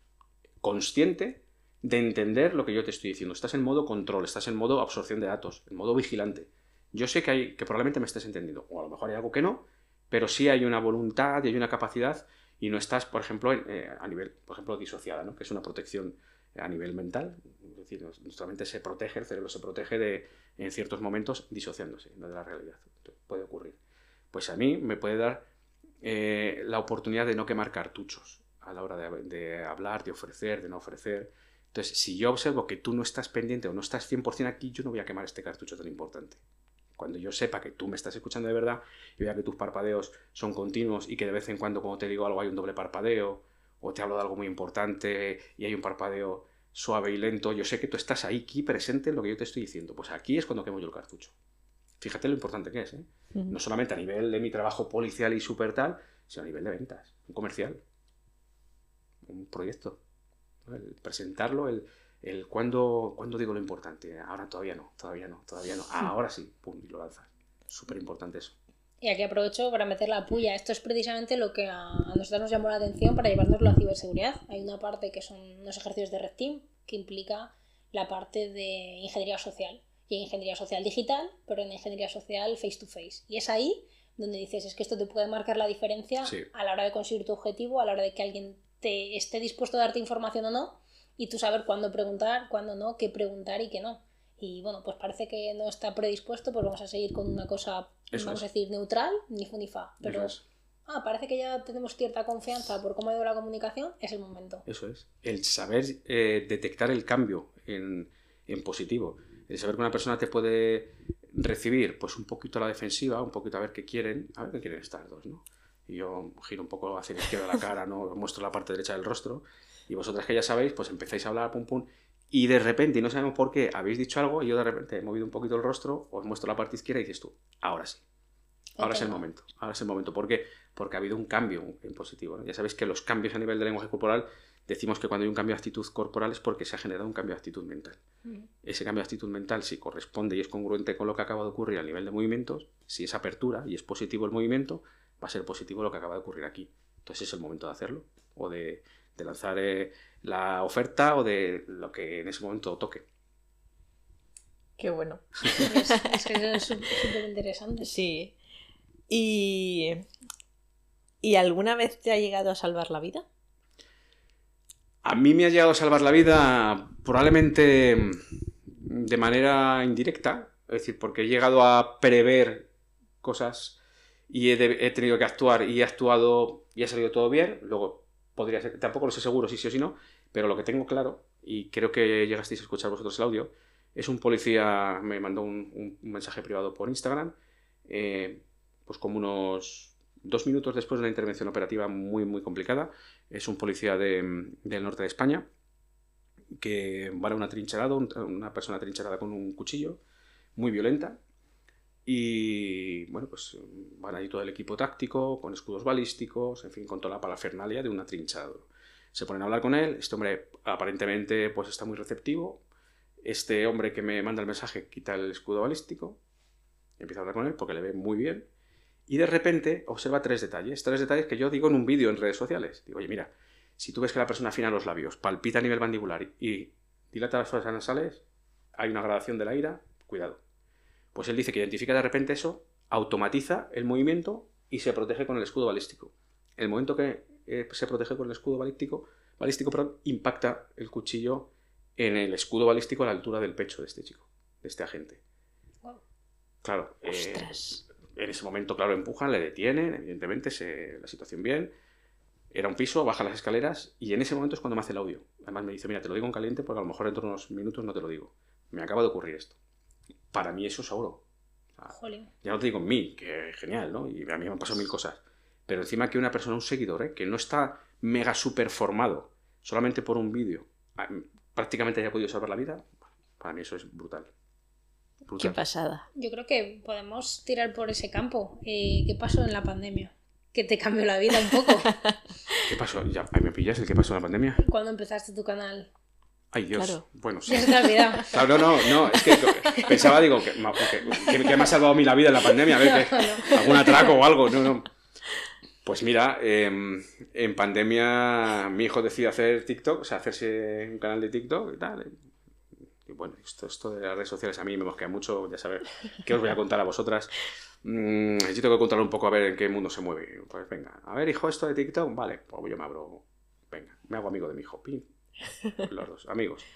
consciente de entender lo que yo te estoy diciendo. Estás en modo control, estás en modo absorción de datos, en modo vigilante. Yo sé que, hay, que probablemente me estés entendiendo, o a lo mejor hay algo que no, pero sí hay una voluntad y hay una capacidad y no estás, por ejemplo, eh, a nivel, por ejemplo, disociada, ¿no? que es una protección a nivel mental. Es decir, nuestra mente se protege, el cerebro se protege de, en ciertos momentos, disociándose de la realidad. Entonces, puede ocurrir. Pues a mí me puede dar eh, la oportunidad de no quemar cartuchos a la hora de, de hablar, de ofrecer, de no ofrecer. Entonces, si yo observo que tú no estás pendiente o no estás 100% aquí, yo no voy a quemar este cartucho tan importante. Cuando yo sepa que tú me estás escuchando de verdad y vea que tus parpadeos son continuos y que de vez en cuando cuando te digo algo hay un doble parpadeo o te hablo de algo muy importante y hay un parpadeo suave y lento, yo sé que tú estás ahí, aquí presente en lo que yo te estoy diciendo. Pues aquí es cuando quemo yo el cartucho. Fíjate lo importante que es, ¿eh? No solamente a nivel de mi trabajo policial y super tal, sino a nivel de ventas, un comercial, un proyecto. El presentarlo, el, el cuándo, cuándo digo lo importante. Ahora todavía no, todavía no, todavía no. Ahora sí, pum, y lo lanzas. Súper importante eso. Y aquí aprovecho para meter la puya. Esto es precisamente lo que a, nosotros nos llamó la atención para llevarnos a ciberseguridad. Hay una parte que son unos ejercicios de Red Team que implica la parte de ingeniería social. Y ingeniería social digital, pero en ingeniería social face to face. Y es ahí donde dices, es que esto te puede marcar la diferencia Sí. a la hora de conseguir tu objetivo, a la hora de que alguien te esté dispuesto a darte información o no, y tú saber cuándo preguntar, cuándo no, qué preguntar y qué no. Y bueno, pues parece que no está predispuesto, pues vamos a seguir con una cosa, Eso vamos es. a decir, neutral, ni fu ni fa. Pero, Eso es. ah, parece que ya tenemos cierta confianza por cómo ha ido la comunicación, es el momento. Eso es. El saber eh, detectar el cambio en, en positivo. El saber que una persona te puede recibir pues un poquito a la defensiva, un poquito a ver qué quieren, a ver qué quieren estas dos, ¿no? Y yo giro un poco hacia la izquierda la cara, ¿no? Muestro la parte derecha del rostro. Y vosotras que ya sabéis, pues empezáis a hablar, pum, pum. Y de repente, y no sabemos por qué, habéis dicho algo y yo de repente he movido un poquito el rostro, os muestro la parte izquierda y dices tú, ahora sí. Ahora es el momento. Ahora es el momento. ¿Por qué? Porque ha habido un cambio en positivo. ¿no? Ya sabéis que los cambios a nivel de lenguaje corporal, decimos que cuando hay un cambio de actitud corporal es porque se ha generado un cambio de actitud mental. Mm. Ese cambio de actitud mental, si corresponde y es congruente con lo que acaba de ocurrir a nivel de movimientos, si es apertura y es positivo el movimiento, va a ser positivo lo que acaba de ocurrir aquí. Entonces es el momento de hacerlo. O de, de lanzar eh, la oferta o de lo que en ese momento toque. Qué bueno. Es, es que es súper interesante. Sí. ¿Y... ¿Y alguna vez te ha llegado a salvar la vida? A mí me ha llegado a salvar la vida probablemente de manera indirecta, es decir, porque he llegado a prever cosas y he, de- he tenido que actuar y he actuado y ha salido todo bien. Luego podría ser, tampoco lo sé seguro si sí o si no, pero lo que tengo claro, y creo que llegasteis a escuchar vosotros el audio, es un policía, me mandó un, mensaje privado por Instagram, eh, pues como unos dos minutos después de una intervención operativa muy, muy complicada. Es un policía de- del norte de España que va a una trincherada, un- una persona trincherada con un cuchillo, muy violenta. Y bueno, pues van allí todo el equipo táctico, con escudos balísticos, en fin, con toda la parafernalia de una trinchada. Se ponen a hablar con él, este hombre aparentemente pues está muy receptivo. Este hombre que me manda el mensaje quita el escudo balístico, empieza a hablar con él porque le ve muy bien. Y de repente observa tres detalles, tres detalles que yo digo en un vídeo en redes sociales. Digo, oye, mira, si tú ves que la persona afina los labios, palpita a nivel mandibular y dilata las fosas nasales, hay una gradación de la ira, cuidado. Pues él dice que identifica de repente eso, automatiza el movimiento y se protege con el escudo balístico. El momento que eh, se protege con el escudo balístico, balístico perdón, impacta el cuchillo en el escudo balístico a la altura del pecho de este chico, de este agente. Claro, eh, en ese momento, claro, empujan, le detienen, evidentemente, se, la situación bien. Era un piso, baja las escaleras y en ese momento es cuando me hace el audio. Además me dice, mira, te lo digo en caliente porque a lo mejor dentro de unos minutos no te lo digo. Me acaba de ocurrir esto. Para mí eso es oro. Jolín. ya no te digo en mí, que genial, ¿no? Y a mí me han pasado mil cosas. Pero encima que una persona, un seguidor, ¿eh? que no está mega super formado, solamente por un vídeo, prácticamente haya podido salvar la vida, para mí eso es brutal. Qué Brutal. pasada. Yo creo que podemos tirar por ese campo. Eh, ¿Qué pasó en la pandemia? Que te cambió la vida un poco. ¿Qué pasó? Ya, ahí me pillas el que pasó en la pandemia. Cuando empezaste tu canal. Ay, Dios. Claro. Bueno, sí. Claro, no, no, no, es que pensaba, digo, que, que- me ha salvado a mí la vida en la pandemia, a ver, que, algún atraco o algo, no, no. Pues mira, em, en pandemia mi hijo decide hacer TikTok, o sea, hacerse un canal de TikTok y tal. Y bueno, esto, esto de las redes sociales a mí me mosquea mucho, ya sabéis, ¿qué os voy a contar a vosotras? Mm, yo tengo que contar un poco a ver en qué mundo se mueve. Pues venga, a ver, hijo, esto de TikTok, vale, pues yo me abro, venga, me hago amigo de mi hijo, pim, los dos, amigos.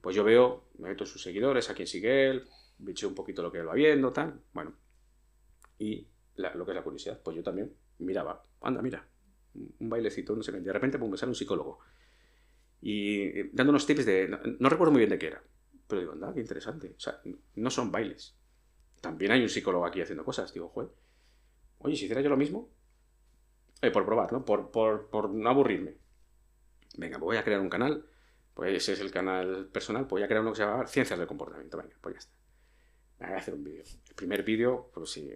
Pues yo veo, me meto sus seguidores, a quién sigue él, bicheo un poquito lo que él va viendo, tal, bueno. Y lo que es la curiosidad, pues yo también miraba, anda, mira, un bailecito, no sé qué, de repente pum, me sale un psicólogo. Y eh, dando unos tips de, no, no recuerdo muy bien de qué era, pero digo, anda, qué interesante. O sea, no son bailes. También hay un psicólogo aquí haciendo cosas. Digo, joder, oye, si hiciera yo lo mismo, Eh, por probar, ¿no? Por, por, por no aburrirme. Venga, pues voy a crear un canal. Pues ese es el canal personal. Pues voy a crear uno que se llama Ciencias del Comportamiento. Venga, pues ya está. Voy a hacer un vídeo. El primer vídeo, pues sí,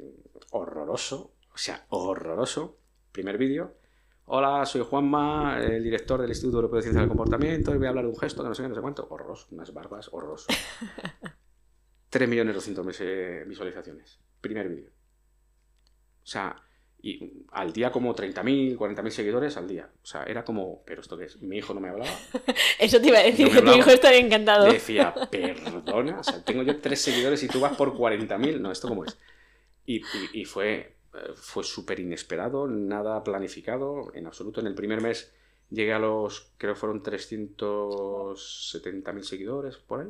horroroso. O sea, horroroso. Primer vídeo. Hola, soy Juanma, el director del Instituto Europeo de Ciencias del Comportamiento, y voy a hablar de un gesto que no sé qué, no sé cuánto. Horroroso. Unas barbas, horroroso. 3.200.000 visualizaciones. Primer vídeo. O sea, y al día como 30.000, 40.000 seguidores al día. O sea, era como, ¿pero esto qué es? Mi hijo no me hablaba. Eso te iba a decir, No que tu hablaba. hijo estaría encantado. Le decía, perdona, o sea, tengo yo tres seguidores y tú vas por 40.000. No, ¿esto cómo es? Y, y- y fue, eh, fue súper inesperado, nada planificado, en absoluto. En el primer mes llegué a los, creo que fueron 370.000 seguidores por ahí.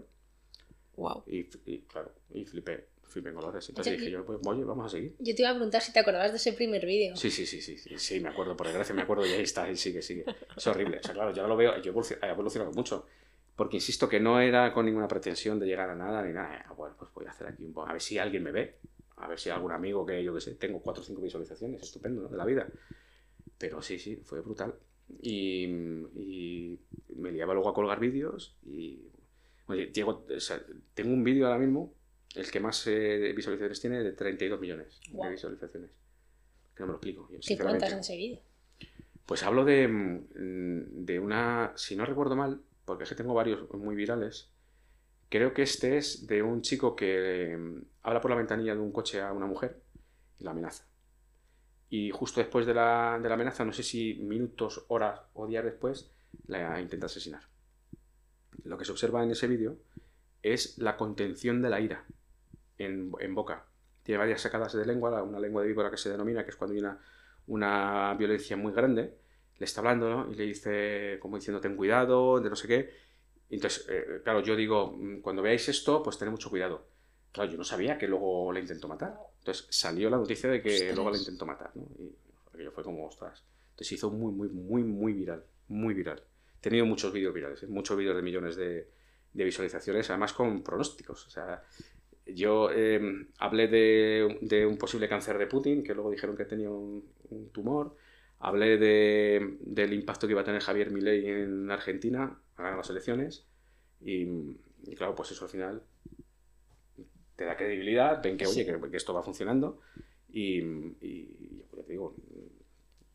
Wow. Y, y, claro, y flipé, en colores. Entonces dije yo, pues, oye, vamos a seguir. Yo te iba a preguntar si te acordabas de ese primer vídeo. Sí, sí, sí, sí, sí, sí, me acuerdo, por desgracia me acuerdo y ahí está, y sigue, sigue. Es horrible. O sea, claro, yo lo veo, yo he evolucionado mucho. Porque insisto que no era con ninguna pretensión de llegar a nada ni nada. Ah, bueno, pues voy a hacer aquí un poco, a ver si alguien me ve, a ver si algún amigo que yo que sé, tengo cuatro o cinco visualizaciones, estupendo, ¿no? De la vida. Pero sí, sí, fue brutal. Y, y me liaba luego a colgar vídeos y Oye, Diego, tengo un vídeo ahora mismo, el que más eh, visualizaciones tiene, de 32 millones de visualizaciones. Que no me lo explico. ¿Qué cuentas en ese vídeo? Pues hablo de, mm, de una, si no recuerdo mal, porque es que tengo varios muy virales, creo que este es de un chico que mm, habla por la ventanilla de un coche a una mujer y la amenaza. Y justo después de la, de la amenaza, no sé si minutos, horas o días después, la intenta asesinar lo que se observa en ese vídeo es la contención de la ira en, boca. Tiene varias sacadas de lengua, una lengua de víbora que se denomina, que es cuando hay una, una violencia muy grande. Le está hablando y le dice, como diciendo, ten cuidado, de no sé qué. Entonces, eh, claro, yo digo, mm, cuando veáis esto, pues tened mucho cuidado. Claro, yo no sabía que luego le intentó matar. Entonces salió la noticia de que luego le intentó matar, ¿no? Y aquello fue como, ostras. Entonces se hizo muy, muy, muy, muy viral. Muy viral tenido muchos vídeos virales, ¿eh? muchos vídeos de millones de, visualizaciones, además con pronósticos. O sea, yo em, hablé de, un posible cáncer de Putin, que luego dijeron que tenía un, tumor. Hablé del impacto que iba a tener Javier Milei en Argentina a ganar las elecciones. Y, claro, pues eso al final te da credibilidad, ven que, oye, que, esto va funcionando. Y, y yo te digo,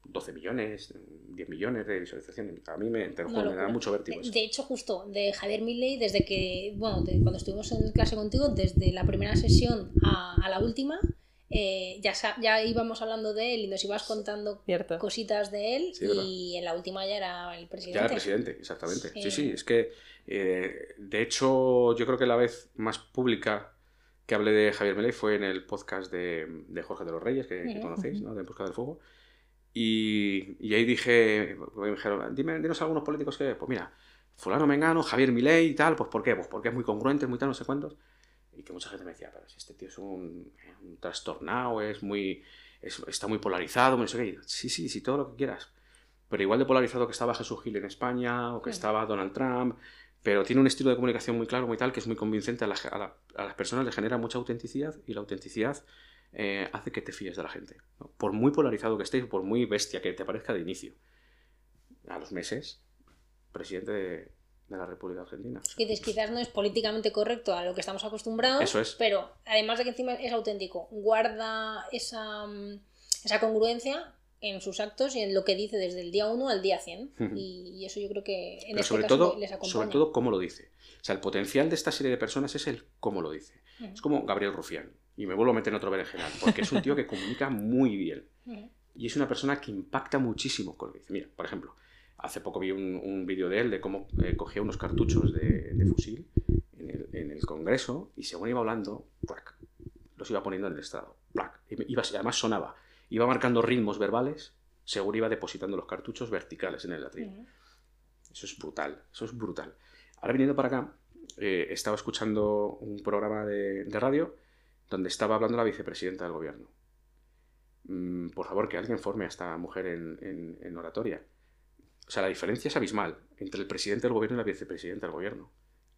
12 millones, 10 millones de visualizaciones. A mí me, te me da mucho vértigo. De, hecho, justo de Javier Milley, desde que, bueno, cuando estuvimos en clase contigo, desde la primera sesión a, la última, eh, ya, ya íbamos hablando de él y nos ibas contando cositas de él y en la última ya era el presidente. Ya era el presidente, exactamente. Sí, sí, es que eh, de hecho yo creo que la vez más pública que hablé de Javier Milei fue en el podcast de, Jorge de los Reyes, que, conocéis, ¿no? de Busca del Fuego. Y, ahí dije, me dijeron, dime, dinos algunos políticos que, pues mira, fulano Mengano, Javier Milei y tal, pues ¿por qué? Pues porque es muy congruente, muy tal, no sé cuántos. Y que mucha gente me decía, pero si este tío es un, trastornado, es muy, está muy polarizado, no sé qué. Sí, sí, sí, todo lo que quieras. Pero igual de polarizado que estaba Jesús Gil en España o que estaba Donald Trump, pero tiene un estilo de comunicación muy claro, muy tal, que es muy convincente a, a las personas, le genera mucha autenticidad y la autenticidad eh, hace que te fíes de la gente. Por muy polarizado que estés, por muy bestia que te parezca de inicio. A los meses, presidente de, la República Argentina. quizás no es políticamente correcto a lo que estamos acostumbrados, Eso es. pero además de que encima es auténtico, guarda esa, mm, esa congruencia en sus actos y en lo que dice desde el día 1 al día 100. y, eso yo creo que en este sobre caso todo, les acompaña. Sobre todo cómo lo dice. O sea, el potencial de esta serie de personas es el cómo lo dice. Es como Gabriel Rufián y me vuelvo a meter en otro berenjenal, porque es un tío que comunica muy bien. Y es una persona que impacta muchísimo con lo que dice. Mira, por ejemplo, hace poco vi un, vídeo de él de cómo eh, cogía unos cartuchos de, fusil en el, Congreso y según iba hablando, los iba poniendo en el estrado. Y iba, además sonaba. Iba marcando ritmos verbales según iba depositando los cartuchos verticales en el latril. Eso es brutal, eso es brutal. Ahora viniendo para acá, eh, estaba escuchando un programa de radio donde estaba hablando la vicepresidenta del gobierno. Mm, por favor, que alguien forme a esta mujer en, oratoria. O sea, la diferencia es abismal entre el presidente del gobierno y la vicepresidenta del gobierno.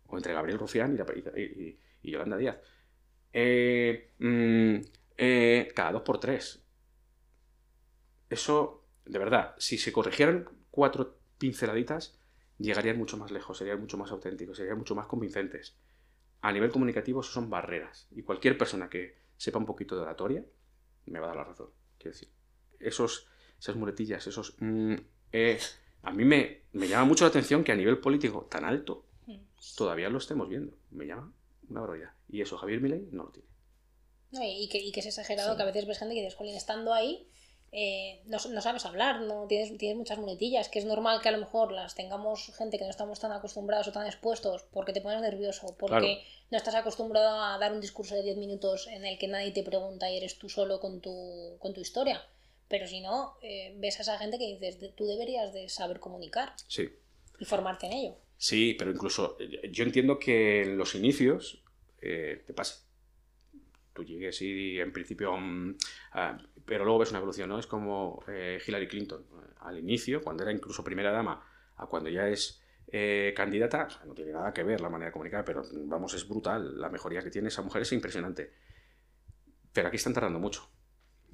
O entre Gabriel Rufián y, Yolanda Díaz. Eh, mm, eh, cada dos por tres. Eso, de verdad, si se corrigieran cuatro pinceladitas, llegarían mucho más lejos, serían mucho más auténticos, serían mucho más convincentes a nivel comunicativo eso son barreras. Y cualquier persona que sepa un poquito de oratoria me va a dar la razón. Quiero decir, esos, esas muletillas, esos... Mm, eh, a mí me, me, llama mucho la atención que a nivel político tan alto todavía lo estemos viendo. Me llama una barbaridad. Y eso Javier Milei no lo tiene. y, que, y, que, es exagerado que a veces ves gente que dices, Jolín, estando ahí, eh, no, sabes hablar, no tienes, tienes muchas muletillas, que es normal que a lo mejor las tengamos gente que no estamos tan acostumbrados o tan expuestos porque te pones nervioso, porque no estás acostumbrado a dar un discurso de 10 minutos en el que nadie te pregunta y eres tú solo con tu, con tu historia. Pero si no, eh, ves a esa gente que dices, tú deberías de saber comunicar sí. y formarte en ello. Sí, pero incluso eh, yo entiendo que en los inicios eh, te pase. Tú llegues y en principio... mm, ah, pero luego ves una evolución, ¿no? Es como eh, Hillary Clinton. Al inicio, cuando era incluso primera dama, a cuando ya es eh, candidata, o sea, no tiene nada que ver la manera de comunicar, pero vamos, es brutal. La mejoría que tiene esa mujer es impresionante. Pero aquí están tardando mucho.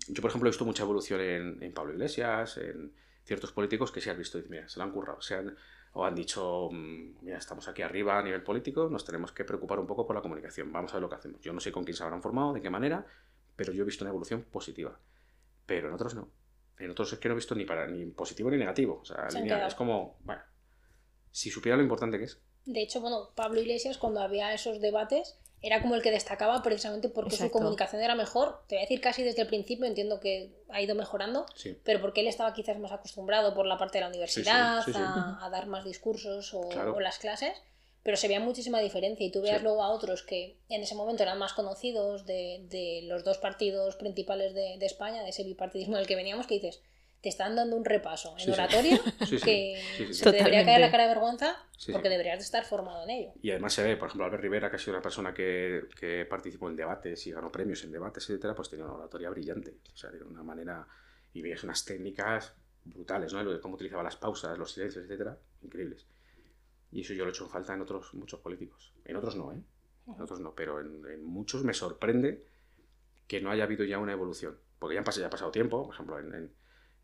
Yo, por ejemplo, he visto mucha evolución en, Pablo Iglesias, en ciertos políticos que sí has visto, mira, se lo han currado, se han, o han dicho, mm, mira, estamos aquí arriba a nivel político, nos tenemos que preocupar un poco por la comunicación, vamos a ver lo que hacemos. Yo no sé con quién se habrán formado, de qué manera, pero yo he visto una evolución positiva. Pero en otros no. En otros es que no he visto ni, para, ni positivo ni negativo. O sea, Se lineal. Es como, bueno, si supiera lo importante que es. De hecho, bueno, Pablo Iglesias, cuando había esos debates, era como el que destacaba precisamente porque su comunicación era mejor. Te voy a decir casi desde el principio, entiendo que ha ido mejorando, Sí. pero porque él estaba quizás más acostumbrado por la parte de la universidad sí, sí. A, a dar más discursos o, Claro. o las clases, pero se veía muchísima diferencia y tú veas Sí. luego a otros que en ese momento eran más conocidos de, de los dos partidos principales de, de España, de ese bipartidismo del que veníamos, que dices, te están dando un repaso en Sí, sí. que Sí, sí, sí. se te debería caer la cara de vergüenza Sí, porque sí. deberías de estar formado en ello. Y además se ve, por ejemplo, Albert Rivera, que ha sido una persona que, que participó en debates y ganó premios en debates, etcétera, pues tenía una oratoria brillante. O sea, de una manera. Y veías unas técnicas brutales, ¿no? Lo de cómo utilizaba las pausas, los silencios, etcétera, increíbles. Y eso yo lo he hecho en falta en otros muchos políticos. En otros no, ¿eh? En otros no, pero en, en muchos me sorprende que no haya habido ya una evolución. Porque ya, han pas- ya ha pasado tiempo, por ejemplo, en, en-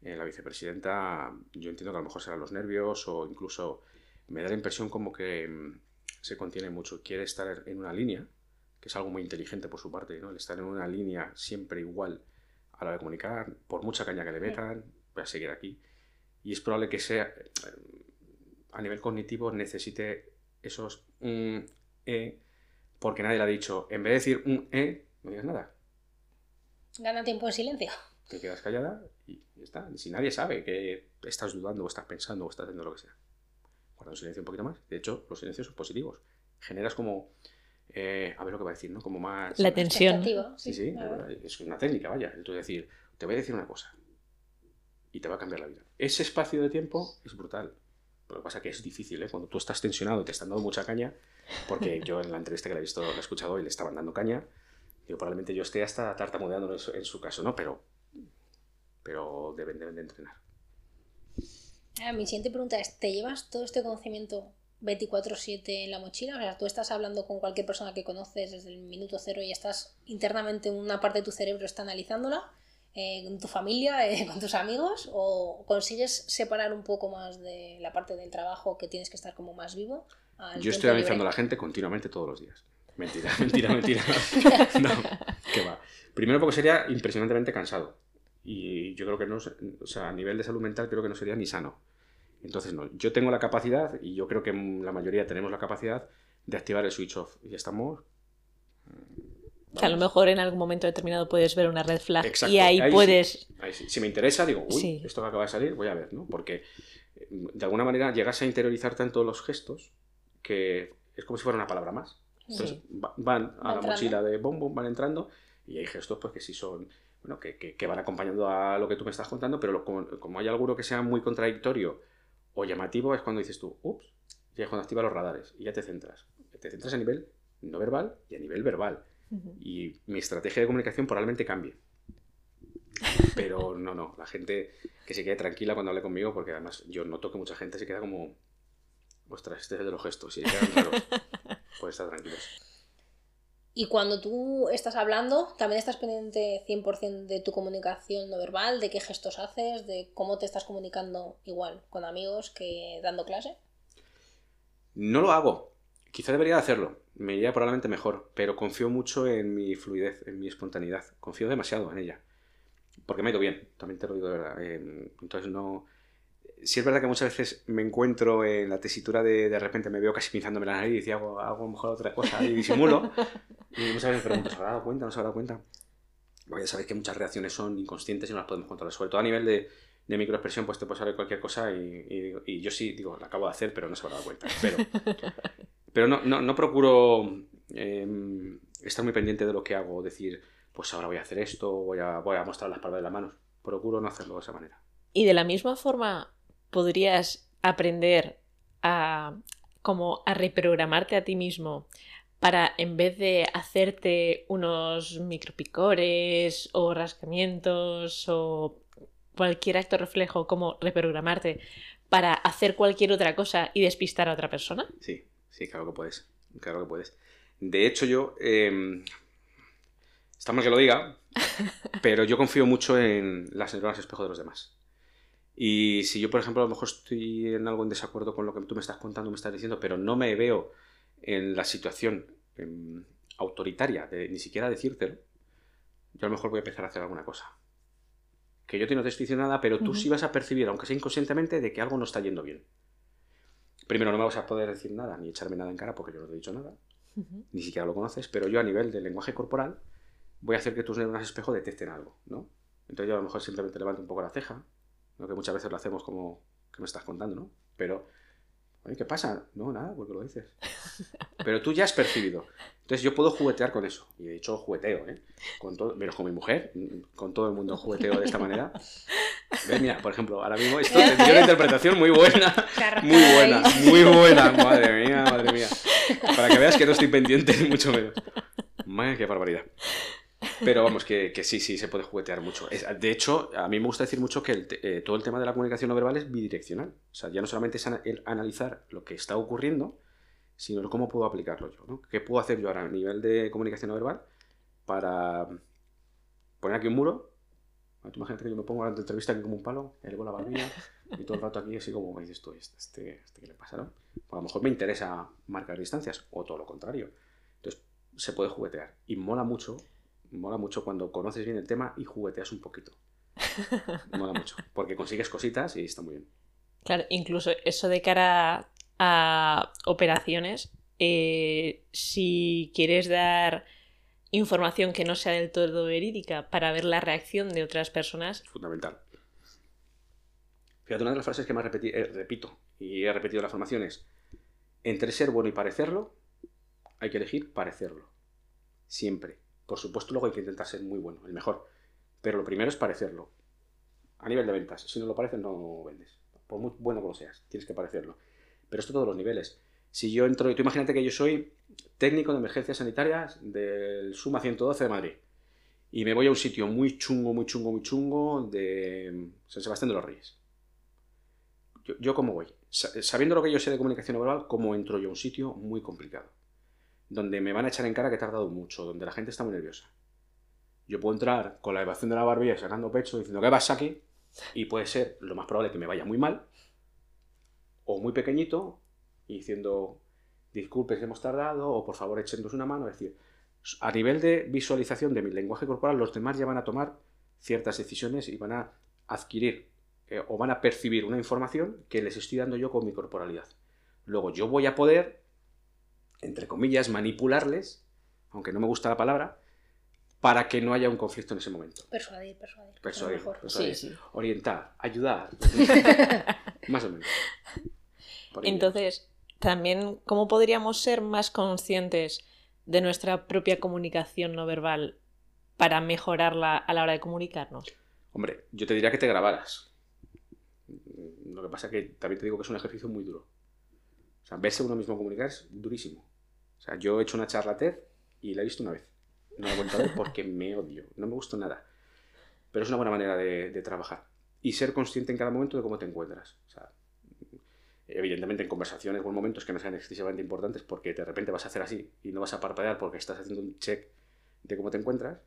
en la vicepresidenta, yo entiendo que a lo mejor serán los nervios o incluso me da la impresión como que mm, se contiene mucho. Quiere estar en una línea, que es algo muy inteligente por su parte, ¿no? El estar en una línea siempre igual a la hora de comunicar, por mucha caña que le metan, voy a seguir aquí. Y es probable que sea, eh, a nivel cognitivo, necesite esos mm, e, porque nadie le ha dicho, en vez de decir un e, no digas nada. Gana tiempo en silencio. Te quedas callada y ya está. Si nadie sabe que estás dudando o estás pensando o estás haciendo lo que sea. Guarda un silencio un poquito más. De hecho, los silencios son positivos. Generas como... eh, a ver lo que va a decir, ¿no? Como más... La tensión. Sí, sí, verdad. es una técnica, vaya. Tú decir, te voy a decir una cosa y te va a cambiar la vida. Ese espacio de tiempo es brutal. Lo que pasa es que es difícil, ¿eh? Cuando tú estás tensionado y te están dando mucha caña, porque yo en la entrevista que le he visto, la he escuchado y le estaban dando caña, digo, probablemente yo esté hasta tartamudeando en su, en su caso, ¿no? Pero, pero deben, deben de entrenar. Ah, mi siguiente pregunta es, ¿te llevas todo este conocimiento 24/7 en la mochila? O sea, tú estás hablando con cualquier persona que conoces desde el minuto cero y estás internamente una parte de tu cerebro está analizándola, eh, con tu familia, eh, con tus amigos, o consigues separar un poco más de la parte del trabajo que tienes que estar como más vivo? Yo estoy analizando a la gente continuamente todos los días. Mentira, mentira, mentira. No, que va. Primero porque sería impresionantemente cansado. Y yo creo que no, o sea, a nivel de salud mental creo que no sería ni sano. Entonces, no, yo tengo la capacidad, y yo creo que la mayoría tenemos la capacidad de activar el switch off. Y estamos... Que a lo mejor en algún momento determinado puedes ver una red flag Exacto, y ahí, ahí sí. puedes... Ahí sí. Si me interesa, digo, uy, Sí. esto que acaba de salir, voy a ver, ¿no? Porque eh, de alguna manera llegas a interiorizar tanto los gestos que es como si fuera una palabra más. Entonces van a la mochila de bom, bom, van entrando y hay gestos pues que sí son, bueno, que, que- que van acompañando a lo que tú me estás contando, pero lo- como, como hay alguno que sea muy contradictorio o llamativo es cuando dices tú, ups, y es cuando activas los radares y ya te centras. Te centras a nivel no verbal y a nivel verbal. Y mi estrategia de comunicación probablemente cambie. Pero no, no, la gente que se quede tranquila cuando hable conmigo, porque además yo noto que mucha gente se queda como, ostras, este es el de los gestos, y quedan raros. Pues estar tranquilos. Y cuando tú estás hablando, también estás pendiente 100% de tu comunicación no verbal, de qué gestos haces, de cómo te estás comunicando igual con amigos que dando clase. No lo hago. Quizá debería hacerlo. Me iría probablemente mejor. Pero confío mucho en mi fluidez, en mi espontaneidad. Confío demasiado en ella. Porque me ha ido bien. También te lo digo de verdad. Eh, entonces no... Sí es verdad que muchas veces me encuentro en la tesitura de de repente me veo casi pinzándome la nariz y hago, hago mejor otra cosa y disimulo. y muchas veces me pregunto, ¿se habrá dado cuenta? ¿No se habrá dado cuenta? Porque ya sabéis que muchas reacciones son inconscientes y no las podemos controlar. Sobre todo a nivel de, de microexpresión, pues te puede salir cualquier cosa y, y y yo sí digo, la acabo de hacer, pero no se habrá dado cuenta. Pero, pero no, no, no procuro eh, estar muy pendiente de lo que hago, decir, pues ahora voy a hacer esto, voy a, voy a mostrar las palmas de las manos. Procuro no hacerlo de esa manera. Y de la misma forma podrías aprender a como a reprogramarte a ti mismo para, en vez de hacerte unos micropicores o rascamientos o cualquier acto reflejo, como reprogramarte para hacer cualquier otra cosa y despistar a otra persona? Sí, sí, claro que puedes. Claro que puedes. De hecho, yo. eh, está mal que lo diga, pero yo confío mucho en las neuronas espejo de los demás. Y si yo, por ejemplo, a lo mejor estoy en algo en desacuerdo con lo que tú me estás contando, me estás diciendo, pero no me veo en la situación em, autoritaria de ni siquiera decírtelo, yo a lo mejor voy a empezar a hacer alguna cosa. Que yo te no te estoy diciendo nada, pero tú sí vas a percibir, aunque sea inconscientemente, de que algo no está yendo bien. Primero, no me vas a poder decir nada, ni echarme nada en cara, porque yo no te he dicho nada Ujú. ni siquiera lo conoces, pero yo a nivel de lenguaje corporal voy a hacer que tus neuronas espejo detecten algo, ¿no? Entonces yo a lo mejor simplemente levanto un poco la ceja, lo que muchas veces lo hacemos como que me estás contando, ¿no? Pero, oye, ¿qué pasa? No, nada, porque lo dices. Pero tú ya has percibido. Entonces yo puedo juguetear con eso. Y de hecho jugueteo, ¿eh? Con todo, menos con mi mujer, con todo el mundo jugueteo de esta manera. ¿Ves? Mira, por ejemplo, ahora mismo esto tiene una interpretación muy buena. Muy buena, muy buena. Madre mía, madre mía. Para que veas que no estoy pendiente, ni mucho menos. Madre, qué barbaridad. Pero vamos, que, que sí, sí, se puede juguetear mucho. Es- de hecho, a mí me gusta decir mucho que el eh, todo el tema de la comunicación no verbal es bidireccional. O sea, ya no solamente es ana- el analizar lo que está ocurriendo, sino el cómo puedo aplicarlo yo. ¿no? ¿Qué puedo hacer yo ahora a nivel de comunicación no verbal para poner aquí un muro? Tú imagínate que yo me pongo la entrevista aquí como un palo, elevo la barbilla y todo el rato aquí así como, ¿qué dices tú? ¿Este, este, este qué le pasa? no? Pues a lo mejor me interesa marcar distancias o todo lo contrario. Entonces se puede juguetear y mola mucho, mola mucho cuando conoces bien el tema y jugueteas un poquito. Mola mucho, porque consigues cositas y está muy bien. Claro, incluso eso de cara a operaciones, eh, si quieres dar información que no sea del todo verídica para ver la reacción de otras personas, fundamental. Fíjate, una de las frases que más repeti- eh, repito y he repetido en la formación es, entre ser bueno y parecerlo, hay que elegir parecerlo. Siempre. Por supuesto, luego hay que intentar ser muy bueno, el mejor. Pero lo primero es parecerlo. A nivel de ventas. Si no lo pareces, no vendes. Por muy bueno que lo seas, tienes que parecerlo. Pero esto a todos los niveles. Si yo entro, tú imagínate que yo soy técnico de emergencias sanitarias del Suma 112 de Madrid y me voy a un sitio muy chungo, muy chungo, muy chungo de San Sebastián de los Reyes. Yo, cómo voy? Sa- Sabiendo lo que yo sé de comunicación verbal, ¿cómo entro yo a un sitio muy complicado? Donde me van a echar en cara que he tardado mucho, donde la gente está muy nerviosa. Yo puedo entrar con la elevación de la barbilla, sacando pecho, diciendo, ¿qué vas aquí? Y puede ser lo más probable que me vaya muy mal, o muy pequeñito, y diciendo, disculpe, hemos tardado, o por favor, échenos una mano. Es decir, a nivel de visualización de mi lenguaje corporal, los demás ya van a tomar ciertas decisiones y van a adquirir eh, o van a percibir una información que les estoy dando yo con mi corporalidad. Luego yo voy a poder, entre comillas, manipularles, aunque no me gusta la palabra, para que no haya un conflicto en ese momento. Persuadir, persuadir. Persuadir, mejor. sí, sí. Orientar, ayudar. Más o menos. Entonces, también, ¿cómo podríamos ser más conscientes de nuestra propia comunicación no verbal para mejorarla a la hora de comunicarnos? Hombre, yo te diría que te grabaras. Lo que pasa es que también te digo que es un ejercicio muy duro. O sea, verse uno mismo comunicar es durísimo. O sea, yo he hecho una charla TED y la he visto una vez. No la he vuelto a ver porque me odio. No me gustó nada. Pero es una buena manera de, de trabajar. Y ser consciente en cada momento de cómo te encuentras. O sea, evidentemente en conversaciones o en momentos que no sean excesivamente importantes porque de repente vas a hacer así y no vas a parpadear porque estás haciendo un check de cómo te encuentras,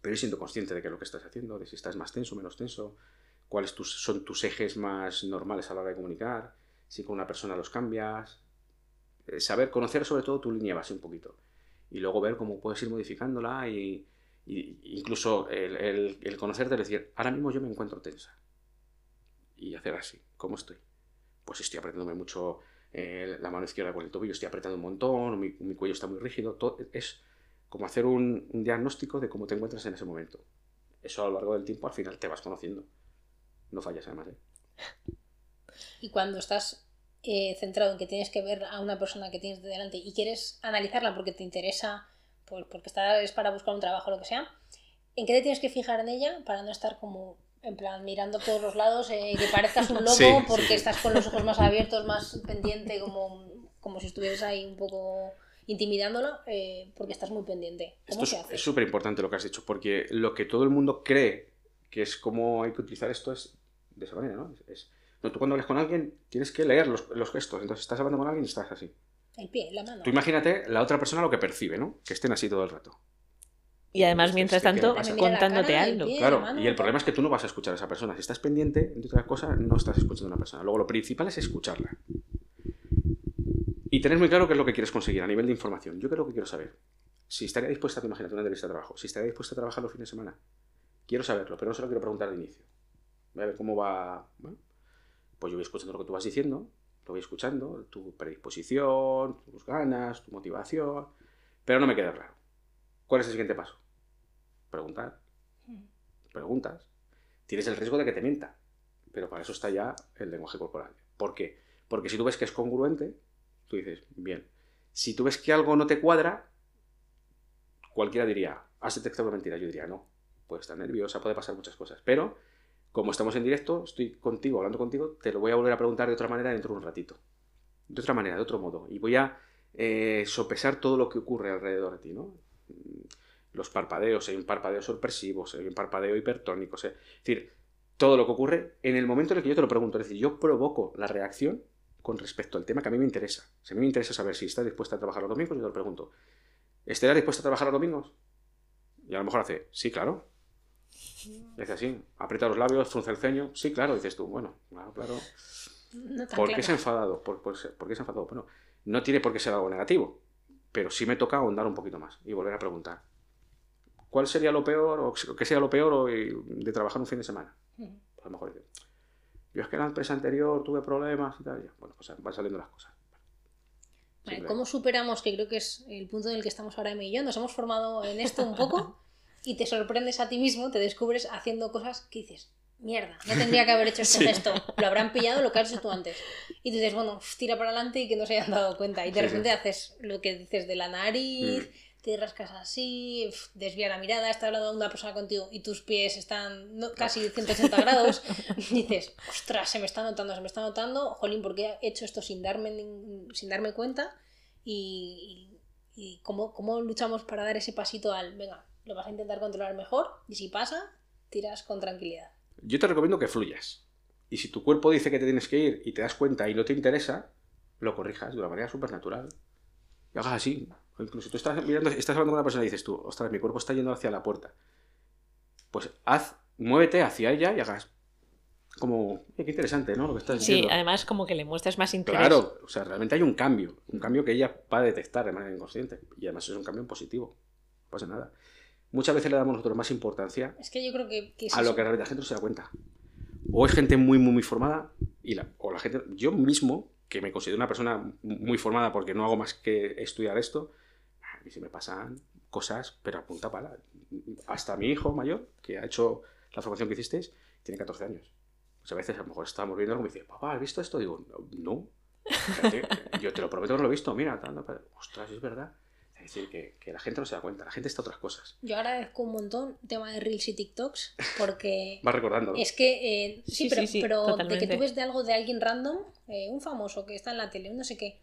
pero ir siendo consciente de qué es lo que estás haciendo, de si estás más tenso o menos tenso, cuáles son tus ejes más normales a la hora de comunicar, si con una persona los cambias, eh, saber, conocer sobre todo tu línea base un poquito y luego ver cómo puedes ir modificándola y, incluso el, el conocerte, decir, ahora mismo yo me encuentro tensa y hacer así, ¿cómo estoy? Pues estoy apretándome mucho eh, la mano izquierda con el tobillo, estoy apretando un montón, mi, mi cuello está muy rígido, es como hacer un, diagnóstico de cómo te encuentras en ese momento. Eso a lo largo del tiempo al final te vas conociendo. No fallas además. ¿eh? Y cuando estás eh, centrado en que tienes que ver a una persona que tienes de delante y quieres analizarla porque te interesa, pues porque está, es para buscar un trabajo o lo que sea, ¿en qué te tienes que fijar en ella para no estar como en plan mirando todos los lados, eh, que parezcas un lobo Sí, porque sí. estás con los ojos más abiertos, más pendiente, como, como si estuvieras ahí un poco intimidándolo eh, porque estás muy pendiente. ¿Cómo Esto se hace? es súper importante lo que has dicho, porque lo que todo el mundo cree que es cómo hay que utilizar esto es de esa manera, ¿no? Es, es- no, tú cuando hablas con alguien tienes que leer los, los gestos, entonces estás hablando con alguien y estás así. El pie, la mano. Tú imagínate la otra persona lo que percibe, ¿no? Que estén así todo el rato. Y además, mientras es que, ¿qué tanto, la contándote algo. pie. Claro, mano, y el problema es que tú no vas a escuchar a esa persona. Si estás pendiente de otra cosa, no estás escuchando a una persona. Luego lo principal es escucharla. Y tener muy claro qué es lo que quieres conseguir a nivel de información. Yo qué es lo que quiero saber. Si estaría dispuesta, te imagínate una entrevista de trabajo, si estaría dispuesta a trabajar los fines de semana. Quiero saberlo, pero no se lo quiero preguntar de inicio. Voy a ver cómo va. Bueno, pues yo voy escuchando lo que tú vas diciendo, lo voy escuchando, tu predisposición, tus ganas, tu motivación, pero no me queda claro. ¿Cuál es el siguiente paso? Preguntar preguntas, tienes el riesgo de que te mienta. Pero para eso está ya el lenguaje corporal. ¿Por qué? Porque si tú ves que es congruente, tú dices, bien. Si tú ves que algo no te cuadra, cualquiera diría, has detectado una mentira. Yo diría, no. Puede estar nerviosa, puede pasar muchas cosas. Pero, como estamos en directo, estoy contigo, hablando contigo, te lo voy a volver a preguntar de otra manera dentro de un ratito. De otra manera, de otro modo. Y voy a eh, sopesar todo lo que ocurre alrededor de ti, ¿no? Los parpadeos, hay un parpadeo sorpresivo, hay un parpadeo hipertónico, es decir, todo lo que ocurre en el momento en el que yo te lo pregunto, es decir, yo provoco la reacción con respecto al tema que a mí me interesa. Si a mí me interesa saber si estás dispuesta a trabajar los domingos, yo te lo pregunto, ¿estarás dispuesta a trabajar los domingos? Y a lo mejor hace, sí, claro. Hace así, aprieta los labios, frunce el ceño, sí, claro, dices tú, bueno, claro, claro. No ¿Por qué claro. se ha enfadado? ¿Por, por, por qué se ha enfadado? Bueno, no tiene por qué ser algo negativo, pero sí me toca ahondar un poquito más y volver a preguntar. ¿Cuál sería lo peor o qué sería lo peor hoy de trabajar un fin de semana? Pues a lo mejor yo es que en la empresa anterior tuve problemas y tal. Bueno, pues van saliendo las cosas. Vale. ¿Cómo superamos, que creo que es el punto en el que estamos ahora Emi y yo? Nos hemos formado en esto un poco y te sorprendes a ti mismo, te descubres haciendo cosas que dices, mierda, no tendría que haber hecho este Sí. gesto, lo habrán pillado lo que has hecho tú antes. Y tú dices, bueno, tira para adelante y que no se hayan dado cuenta. Y de Sí, repente sí. haces lo que dices de la nariz, Mm. te rascas así, desvía la mirada, está hablando una persona contigo y tus pies están no- casi 180 grados. Y dices, ostras, se me está notando, se me está notando, jolín, ¿por qué he hecho esto sin darme, sin darme cuenta? Y, y, y cómo, cómo luchamos para dar ese pasito al, venga, lo vas a intentar controlar mejor y si pasa, tiras con tranquilidad. Yo te recomiendo que fluyas. Y si tu cuerpo dice que te tienes que ir y te das cuenta y no te interesa, lo corrijas de una manera súper natural. Y hagas así. O incluso tú estás mirando, estás hablando con una persona y dices tú, ostras, mi cuerpo está yendo hacia la puerta. Pues haz, muévete hacia ella y hagas como, "Oye, qué interesante, ¿no? Lo que estás Sí, diciendo. además como que le muestras más interés. Claro, o sea, realmente hay un cambio, un cambio que ella va a detectar de manera inconsciente. Y además es un cambio positivo. No pasa nada. Muchas veces le damos nosotros más importancia Es que yo creo que, que es a lo que realmente la gente no se da cuenta. O es gente muy, muy, muy formada, y la, o la gente, yo mismo, que me considero una persona muy formada porque no hago más que estudiar esto, a mí se me pasan cosas, pero a punta pala. Hasta mi hijo mayor, que ha hecho la formación que hicisteis, tiene 14 años. A veces a lo mejor estábamos viendo algo y me dice, papá, ¿has visto esto? Digo, no. Yo te lo prometo que no lo he visto, mira, tal, tal". ostras, es verdad. Es decir, que, que la gente no se da cuenta, la gente está a otras cosas. Yo agradezco un montón el tema de Reels y TikToks porque Va recordando. es que, eh, sí, Sí, pero, sí, sí, pero de que tú ves de algo de alguien random, eh, un famoso que está en la tele, un no sé qué,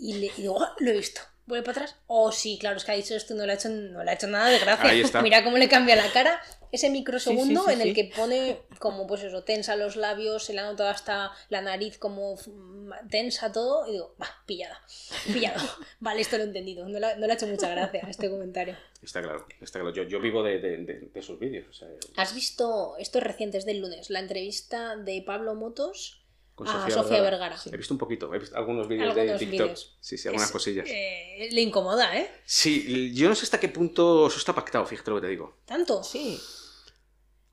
y, le, y digo, "Ah, lo he visto. Vuelve para atrás. Oh, sí, claro, es que ha dicho esto no le ha hecho, no le ha hecho nada de gracia. Ahí está. Mira cómo le cambia la cara. Ese microsegundo Sí, sí, sí, en el que pone como, pues eso, tensa los labios, se le ha notado hasta la nariz como tensa todo. Y digo, va, pillada, pillado. vale, esto lo he entendido. No le, ha- no le ha hecho mucha gracia este comentario. Está claro, está claro. Yo, yo vivo de, de, de- de esos vídeos. O sea, ¿Has visto, esto es reciente, es del lunes, la entrevista de Pablo Motos con a Sofía Vergara? He visto un poquito, he visto algunos vídeos de TikTok. Sí, sí, algunas Es- cosillas. eh, le incomoda, ¿eh? Sí, yo no sé hasta qué punto eso está pactado, fíjate lo que te digo. Tanto. Sí.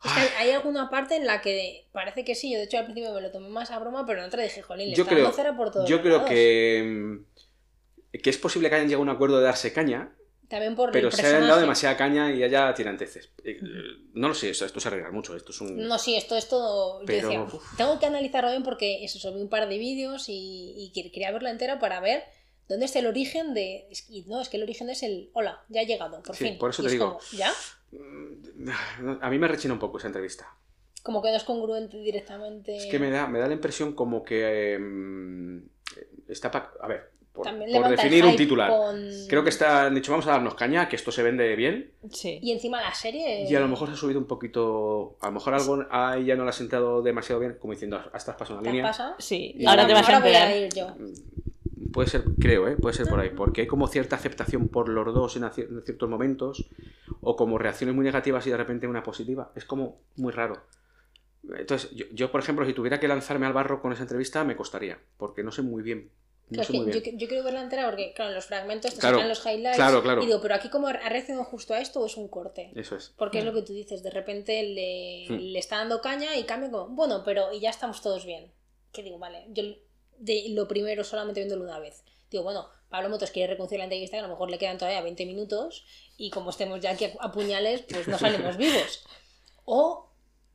Es que hay, hay alguna parte en la que parece que sí. Yo, de hecho, al principio me lo tomé más a broma, pero en otra dije, jolín, le Yo está creo, dando cera por todos yo creo lados. que, mm, que es posible que hayan llegado a un acuerdo de darse caña, También por pero el se hayan dado personaje. demasiada caña y haya tiranteces. Eh, No lo sé, esto, esto se arregla mucho. Esto es un. No, sí, esto es todo. Pero, yo decía, tengo que analizarlo bien porque eso, subí un par de vídeos y, y quer- quería verlo entero para ver dónde está el origen de. no, es que el origen es el. Hola, ya ha llegado, por Sí, fin. por eso Y te es digo. como, ¿Ya? A mí me rechina un poco esa entrevista. Como que no es congruente directamente. Es que me da, me da la impresión como que mm, está... pa- A ver, por, También definir un titular. con- Creo que está, han dicho, vamos a darnos caña, que esto se vende bien. Sí. Y encima la serie... Y a lo mejor se ha subido un poquito. A lo mejor algo a ella no le ha sentado demasiado bien, como diciendo, hasta has pasado una ¿Te línea. pasa? Sí, Y ahora te vas a ahora voy enterar. a ir yo. Puede ser, creo, ¿eh? puede ser por ahí, porque hay como cierta aceptación por los dos en, aci- en ciertos momentos, o como reacciones muy negativas y de repente una positiva. Es como muy raro. Entonces, yo, yo, por ejemplo, si tuviera que lanzarme al barro con esa entrevista, me costaría, porque no sé muy bien. No Claro, sé es muy que bien. yo, yo quiero verla entera porque, claro, en los fragmentos te Claro, sacan los highlights. claro, claro. Y digo, pero aquí, como ha reaccionado justo a esto o es un corte? Eso es. Porque es Mm. lo que tú dices, de repente le, Hmm. le está dando caña y cambia como, bueno, pero y ya estamos todos bien. Que digo, vale, yo de lo primero solamente viéndolo una vez. Digo, bueno, Pablo Motos quiere reconciliar la entrevista, que a lo mejor le quedan todavía 20 minutos y como estemos ya aquí a, a puñales, pues no salimos vivos. O,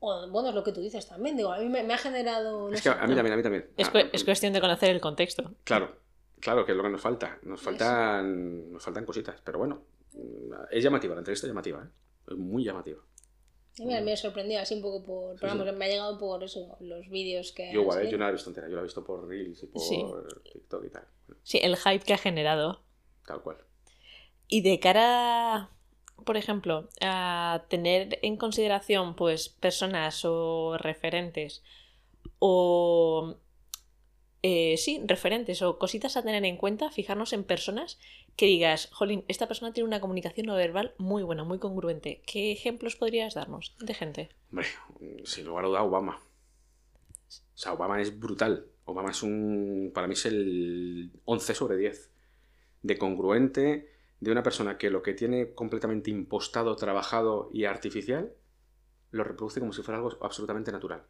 o, bueno, es lo que tú dices también, digo, a mí me, me ha generado... no Es que sé, a mí también, a mí también. Es, Ah, es cuestión de conocer el contexto. Claro, claro, que es lo que nos falta. Nos faltan, nos faltan cositas, pero bueno, es llamativa, la entrevista es llamativa, ¿eh? es muy llamativa. Y mira, me sorprendió así un poco por... Pero Sí, vamos, me ha llegado por eso, los vídeos que... Yo igual, ¿eh? yo no la he visto entera, yo la he visto por Reels y por Sí. TikTok y tal. Sí, el hype que ha generado. Tal cual. Y de cara, por ejemplo, a tener en consideración pues personas o referentes o eh, sí, referentes o cositas a tener en cuenta, fijarnos en personas que digas, jolín, esta persona tiene una comunicación no verbal muy buena, muy congruente. ¿Qué ejemplos podrías darnos de gente? Hombre, sin lugar a duda, Obama. O sea, Obama es brutal. Obama es un. Para mí es el 11 sobre 10. De congruente, de una persona que lo que tiene completamente impostado, trabajado y artificial, lo reproduce como si fuera algo absolutamente natural.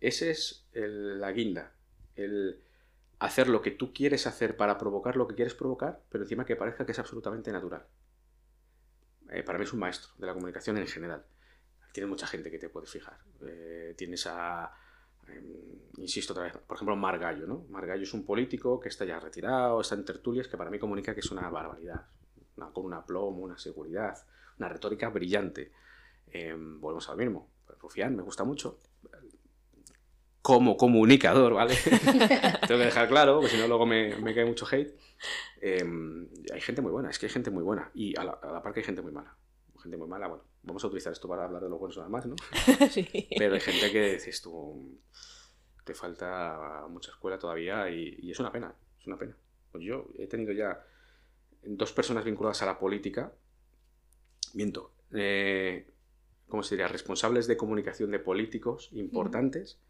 Ese es el- la guinda. El hacer lo que tú quieres hacer para provocar lo que quieres provocar, pero encima que parezca que es absolutamente natural. Eh, para mí es un maestro de la comunicación en general. Tienes mucha gente que te puedes fijar. Eh, tienes a, eh, insisto otra vez, por ejemplo, Margallo, ¿no? Margallo es un político que está ya retirado, está en tertulias, que para mí comunica que es una barbaridad. Una- con un aplomo, una seguridad, una retórica brillante. Eh, volvemos al mismo. Rufián me gusta mucho. Como comunicador, ¿vale? Tengo que dejar claro, porque si no luego me, me cae mucho hate. Eh, hay gente muy buena, es que hay gente muy buena. Y a la, a la par que hay gente muy mala. Gente muy mala, bueno, vamos a utilizar esto para hablar de los buenos nada más, ¿no? sí. Pero hay gente que dices tú, te falta mucha escuela todavía y, y es una pena, es una pena. Pues yo he tenido ya dos personas vinculadas a la política, miento, eh, ¿cómo se diría? Responsables de comunicación de políticos importantes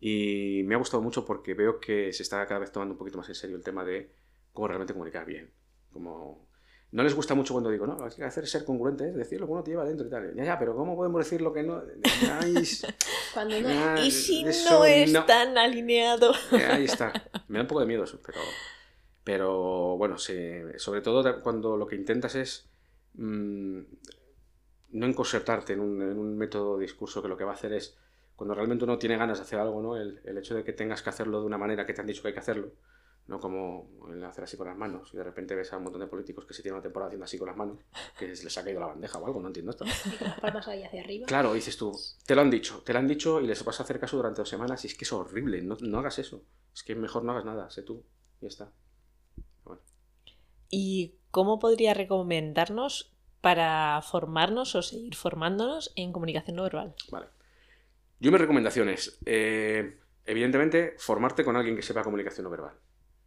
y me ha gustado mucho porque veo que se está cada vez tomando un poquito más en serio el tema de cómo realmente comunicar bien. Como... No les gusta mucho cuando digo, no, lo que hay que hacer es ser congruente, es decir lo que uno te lleva dentro y tal. Ya, ya, pero ¿cómo podemos decir lo que no? Ay, Cuando no... Y si eso no es no. tan alineado. Ahí está. Me da un poco de miedo eso, pero, pero bueno, se- sobre todo cuando lo que intentas es mm, no encorsetarte en un, en un método de discurso que lo que va a hacer es, cuando realmente uno tiene ganas de hacer algo, ¿no? el, el hecho de que tengas que hacerlo de una manera que te han dicho que hay que hacerlo, no como el hacer así con las manos, y de repente ves a un montón de políticos que se tienen una temporada haciendo así con las manos, que les ha caído la bandeja o algo, no entiendo esto. y con las palmas ahí hacia arriba. Claro, dices tú, te lo han dicho, te lo han dicho y les vas a hacer caso durante dos semanas y es que es horrible, no, no hagas eso. Es que mejor no hagas nada, sé tú. Y ya está. ¿Y cómo podría recomendarnos para formarnos o seguir formándonos en comunicación no verbal? Vale. Yo mis recomendaciones, eh, evidentemente, formarte con alguien que sepa comunicación no verbal.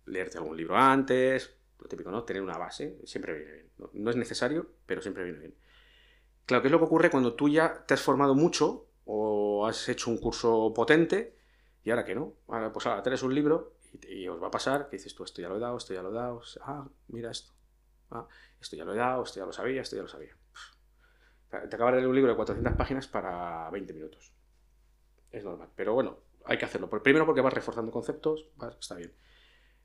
Leerte algún libro antes, lo típico, ¿no? Tener una base, siempre viene bien. No, es necesario, pero siempre viene bien. Claro, ¿qué es lo que ocurre cuando tú ya te has formado mucho o has hecho un curso potente y ahora que no? Ahora, pues ahora traes un libro y, os va a pasar que dices tú, esto ya lo he dado, esto ya lo he dado, ah, mira esto, ah, esto ya lo he dado, esto ya lo sabía, esto ya lo sabía. Te acabas de leer un libro de 400 páginas para 20 minutos. Es normal. Pero bueno, hay que hacerlo. Primero porque vas reforzando conceptos, está bien.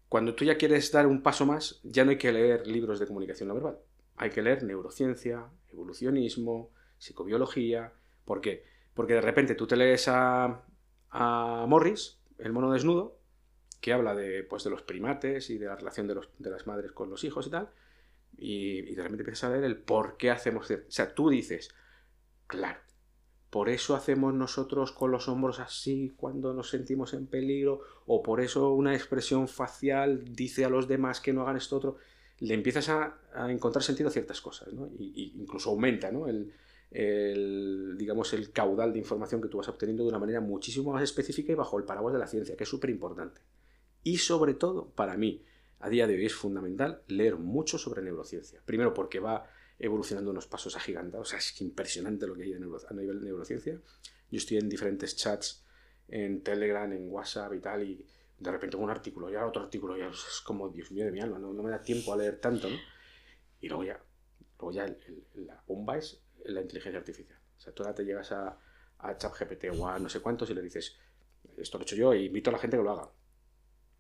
Cuando tú ya quieres dar un paso más, ya no hay que leer libros de comunicación no verbal. Hay que leer neurociencia, evolucionismo, psicobiología. ¿Por qué? Porque de repente tú te lees a, a Morris, el mono desnudo, que habla de, pues, de los primates y de la relación de, los- de las madres con los hijos y tal, y, y de empiezas a leer el por qué hacemos... O sea, tú dices, claro, por eso hacemos nosotros con los hombros así cuando nos sentimos en peligro, o por eso una expresión facial dice a los demás que no hagan esto otro. Le empiezas a, encontrar sentido a ciertas cosas, ¿no? Y, incluso aumenta, ¿no? El, digamos, el caudal de información que tú vas obteniendo de una manera muchísimo más específica y bajo el paraguas de la ciencia, que es súper importante. Y sobre todo, para mí, a día de hoy es fundamental leer mucho sobre neurociencia. Primero porque va evolucionando unos pasos agigantados, o sea, es impresionante lo que hay a nivel de neurociencia. Yo estoy en diferentes chats, en Telegram, en WhatsApp y tal, y de repente un artículo, y ahora otro artículo, y es como, Dios mío de mi alma, no, me da tiempo a leer tanto, ¿no? Y luego ya, luego ya la bomba es la inteligencia artificial. O sea, tú ahora te llegas a, a ChatGPT o a no sé cuántos y le dices, esto lo he hecho yo, e invito a la gente que lo haga.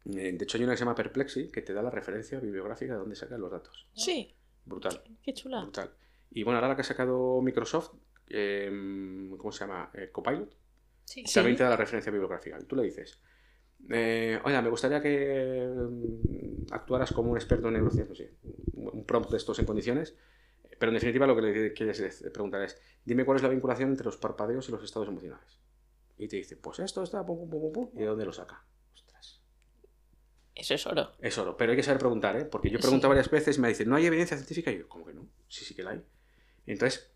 Eh, de hecho, hay una que se llama Perplexi que te da la referencia bibliográfica de dónde sacan los datos. Sí. Brutal. Qué chula. Brutal. Y bueno, ahora la que ha sacado Microsoft, em, ¿cómo se llama? Eh, Copilot. Sí. También te da la referencia bibliográfica. Y tú le dices, eh, oiga, me gustaría que em, actuaras como un experto en neurociencia, un prompt de estos en condiciones. Pero en definitiva lo que le quieres preguntar es, dime cuál es la vinculación entre los parpadeos y los estados emocionales. Y te dice, pues esto está, pum, pum, pum, pum, ¿y de dónde lo saca? Eso es oro. Es oro, pero hay que saber preguntar, ¿eh? Porque yo pregunto varias veces y me dicen, ¿no hay evidencia científica? Y yo, ¿cómo que no? Sí, sí que la hay. Entonces,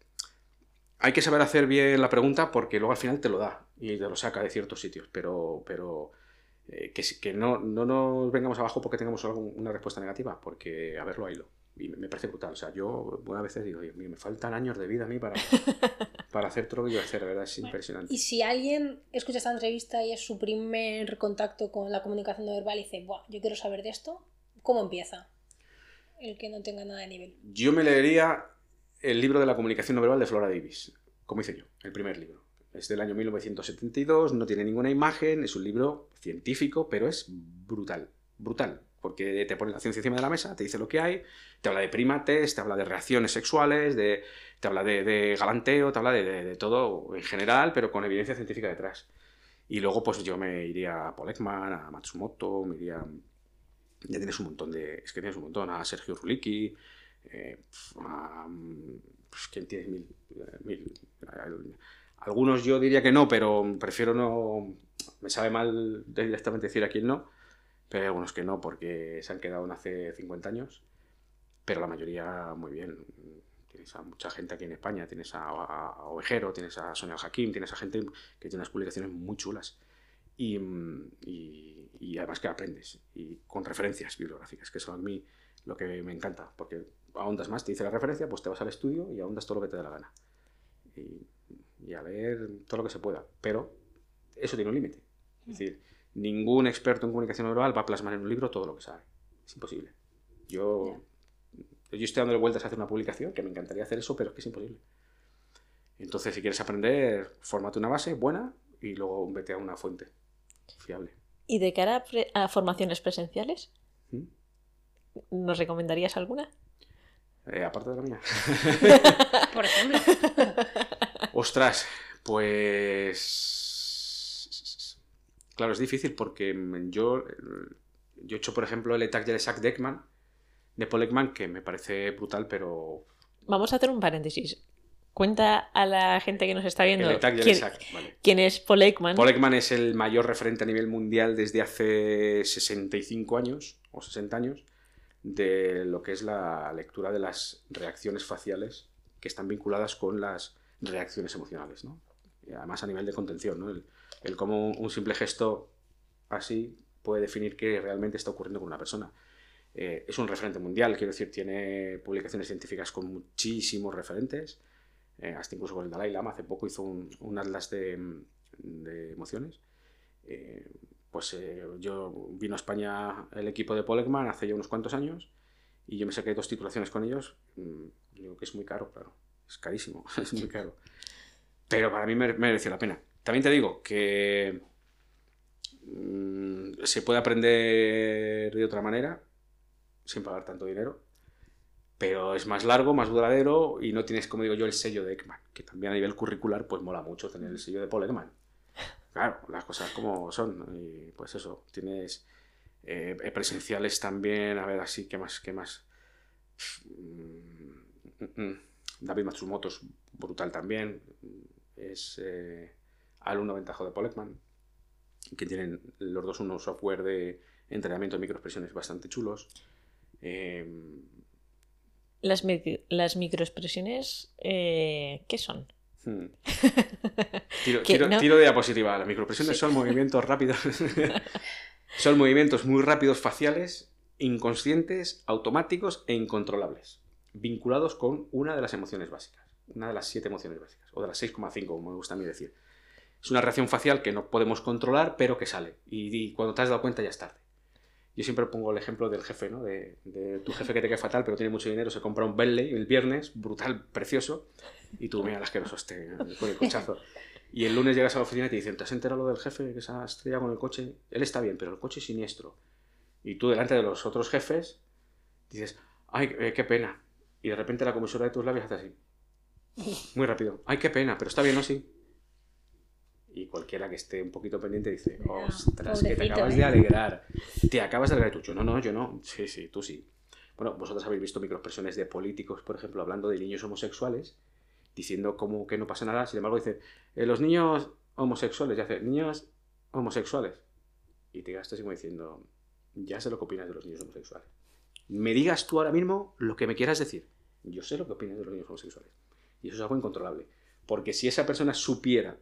hay que saber hacer bien la pregunta porque luego al final te lo da y te lo saca de ciertos sitios, pero, pero eh, que, que no, no nos vengamos abajo porque tengamos una respuesta negativa, porque a verlo, lo y me parece brutal. O sea, yo una vez digo, Dios mío, me faltan años de vida a mí para, para hacer todo lo que yo hacer, ¿verdad? Es impresionante. Y si alguien escucha esta entrevista y es su primer contacto con la comunicación no verbal y dice, Buah, yo quiero saber de esto, ¿cómo empieza? El que no tenga nada de nivel. Yo me leería el libro de la comunicación no verbal de Flora Davis, como hice yo, el primer libro. Es del año 1972, no tiene ninguna imagen, es un libro científico, pero es brutal, brutal porque te pone la ciencia encima de la mesa, te dice lo que hay, te habla de primates, te habla de reacciones sexuales, de, te habla de, galanteo, te habla de, todo en general, pero con evidencia científica detrás. Y luego pues yo me iría a Paul Ekman, a Matsumoto, me iría... Ya tienes un montón de... Es que tienes un montón, a Sergio Rulicki, eh, a... Pues, ¿Quién tienes mil, mil? Algunos yo diría que no, pero prefiero no... Me sabe mal directamente decir a quién no pero hay algunos que no, porque se han quedado hace 50 años, pero la mayoría muy bien. Tienes a mucha gente aquí en España, tienes a, Ovejero, tienes a Sonia Hakim, tienes a gente que tiene unas publicaciones muy chulas. Y, y, además que aprendes, y con referencias bibliográficas, que eso a mí lo que me encanta, porque ahondas más, te dice la referencia, pues te vas al estudio y ahondas todo lo que te dé la gana. Y, y a ver todo lo que se pueda, pero eso tiene un límite. Es decir, ningún experto en comunicación verbal va a plasmar en un libro todo lo que sabe. Es imposible. Yo, yo estoy dando vueltas a hacer una publicación, que me encantaría hacer eso, pero es que es imposible. Entonces, si quieres aprender, fórmate una base buena y luego vete a una fuente fiable. ¿Y de cara a, formaciones presenciales? ¿Mm? ¿Nos recomendarías alguna? Eh, aparte de la mía. Por ejemplo. Ostras, pues Claro, es difícil porque yo, yo he hecho, por ejemplo, el ETAC de Ekman, de Paul Ekman, que me parece brutal, pero... Vamos a hacer un paréntesis. Cuenta a la gente que nos está viendo el quién, vale. quién es Paul Ekman. Paul Ekman es el mayor referente a nivel mundial desde hace 65 años o 60 años de lo que es la lectura de las reacciones faciales que están vinculadas con las reacciones emocionales, ¿no? Y además a nivel de contención, ¿no? el cómo un simple gesto así puede definir qué realmente está ocurriendo con una persona. Eh, es un referente mundial, quiero decir, tiene publicaciones científicas con muchísimos referentes, eh, hasta incluso con el Dalai Lama hace poco hizo un, atlas de, emociones. Eh, pues yo vino a España el equipo de Polegman hace ya unos cuantos años y yo me saqué dos titulaciones con ellos. Mm, digo que es muy caro, claro, es carísimo, es muy caro. Pero para mí mereció la pena. También te digo que mm, se puede aprender de otra manera, sin pagar tanto dinero, pero es más largo, más duradero y no tienes, como digo yo, el sello de Ekman, que también a nivel curricular pues mola mucho tener el sello de Paul Ekman. Claro, las cosas como son. Y pues eso, tienes eh, presenciales también, a ver, así, ¿qué más? ¿Qué más? Mm, mm, David Matsumoto es brutal también es eh, alumno ventajo de Polekman, que tienen los dos unos software de entrenamiento de microexpresiones bastante chulos. Eh, Las, micro- las microexpresiones, eh, ¿qué son? hmm. Tiro, Que tiro- no- tiro de diapositiva. Las microexpresiones Sí. son movimientos rápidos. son movimientos muy rápidos faciales, inconscientes, automáticos e incontrolables, vinculados con una de las emociones básicas, una de las siete emociones básicas, o de las 6,5, como me gusta a mí decir. Es una reacción facial que no podemos controlar, pero que sale. Y, y cuando te has dado cuenta ya es tarde. Yo siempre pongo el ejemplo del jefe, ¿no? De, tu jefe que te queda fatal, pero tiene mucho dinero, se compra un Bentley el viernes, brutal, precioso, y tú, mira, el asqueroso este, con el cochazo. Y el lunes llegas a la oficina y te dicen, ¿te has enterado lo del jefe que se ha estrellado con el coche? Él está bien, pero el coche es siniestro. Y tú delante de los otros jefes dices, ay, eh, qué pena. Y de repente la comisura de tus labios hace así. Muy rápido. Ay, qué pena, pero está bien, ¿no? Sí. Y cualquiera que esté un poquito pendiente dice, ostras, que te acabas ¿eh? de alegrar. Te acabas de alegrar. Tú, yo, no, no, yo no. Sí, sí, tú sí. Bueno, vosotros habéis visto microexpresiones de políticos, por ejemplo, hablando de niños homosexuales, diciendo como que no pasa nada. Sin embargo, dicen, "Eh, los niños homosexuales, ya hace, niños homosexuales. Y te así como diciendo, ya sé lo que opinas de los niños homosexuales. Me digas tú ahora mismo lo que me quieras decir. Yo sé lo que opinas de los niños homosexuales. Y eso es algo incontrolable. Porque si esa persona supiera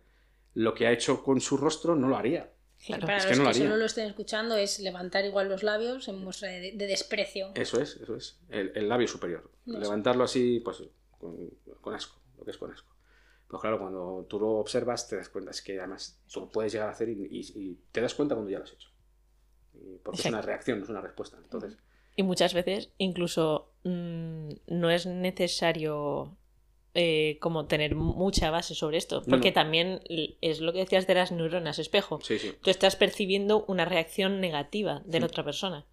lo que ha hecho con su rostro, no lo haría. Claro. Para es los que que, no lo haría. solo lo estén escuchando es levantar igual los labios en muestra de, de desprecio. Eso es, eso es. El, el labio superior. Eso. Levantarlo así, pues, con, con asco, lo que es con asco. Pero claro, cuando tú lo observas, te das cuenta, es que además tú lo puedes llegar a hacer y, y- y te das cuenta cuando ya lo has hecho. Y porque es una Exacto. reacción, no es una respuesta. Entonces, Y muchas veces incluso mm, no es necesario eh, como tener mucha base sobre esto, porque no. también es lo que decías de las neuronas espejo. sí, sí. Tú estás percibiendo una reacción negativa de la Sí. otra persona.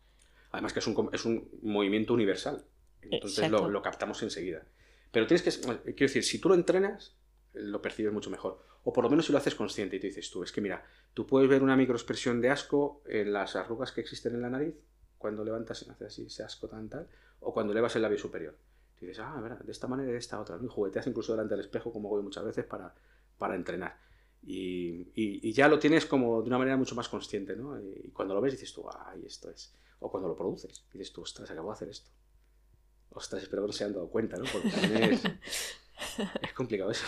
Además que es un, es un movimiento universal. Entonces lo captamos enseguida. Pero tienes que... Quiero decir, si tú lo entrenas, lo percibes mucho mejor. O por lo menos si lo haces consciente y te dices tú, es que mira, tú puedes ver una microexpresión de asco en las arrugas que existen en la nariz, cuando levantas y haces así ese asco tan tal, o cuando elevas el labio superior. Y dices, ah, verdad, de esta manera y de esta otra. Y jugueteas incluso delante del espejo, como hago yo muchas veces, para, para entrenar. Y, y- y ya lo tienes como de una manera mucho más consciente, ¿no? Y cuando lo ves dices tú, ay, esto es. O cuando lo produces, dices tú, ostras, acabo de hacer esto. Ostras, espero que no se hayan dado cuenta, ¿no? Porque también es, es complicado eso.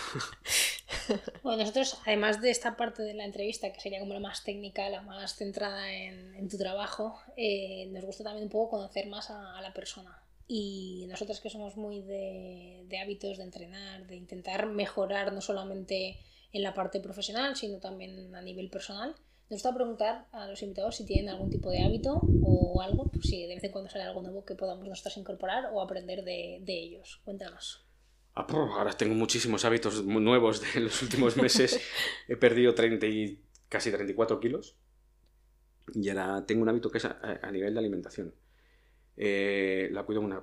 Bueno, nosotros, además de esta parte de la entrevista, que sería como la más técnica, la más centrada en, en tu trabajo, eh, nos gusta también un poco conocer más a, a la persona. Y nosotros que somos muy de, de hábitos de entrenar, de intentar mejorar no solamente en la parte profesional, sino también a nivel personal, nos gusta preguntar a los invitados si tienen algún tipo de hábito o algo, pues si de vez en cuando sale algo nuevo que podamos nosotros incorporar o aprender de, de ellos. Cuéntanos. Ah, puf, Ahora tengo muchísimos hábitos nuevos de los últimos meses. He perdido 30 y, casi 34 kilos. Y ahora tengo un hábito que es a, a nivel de alimentación. Eh, la cuido una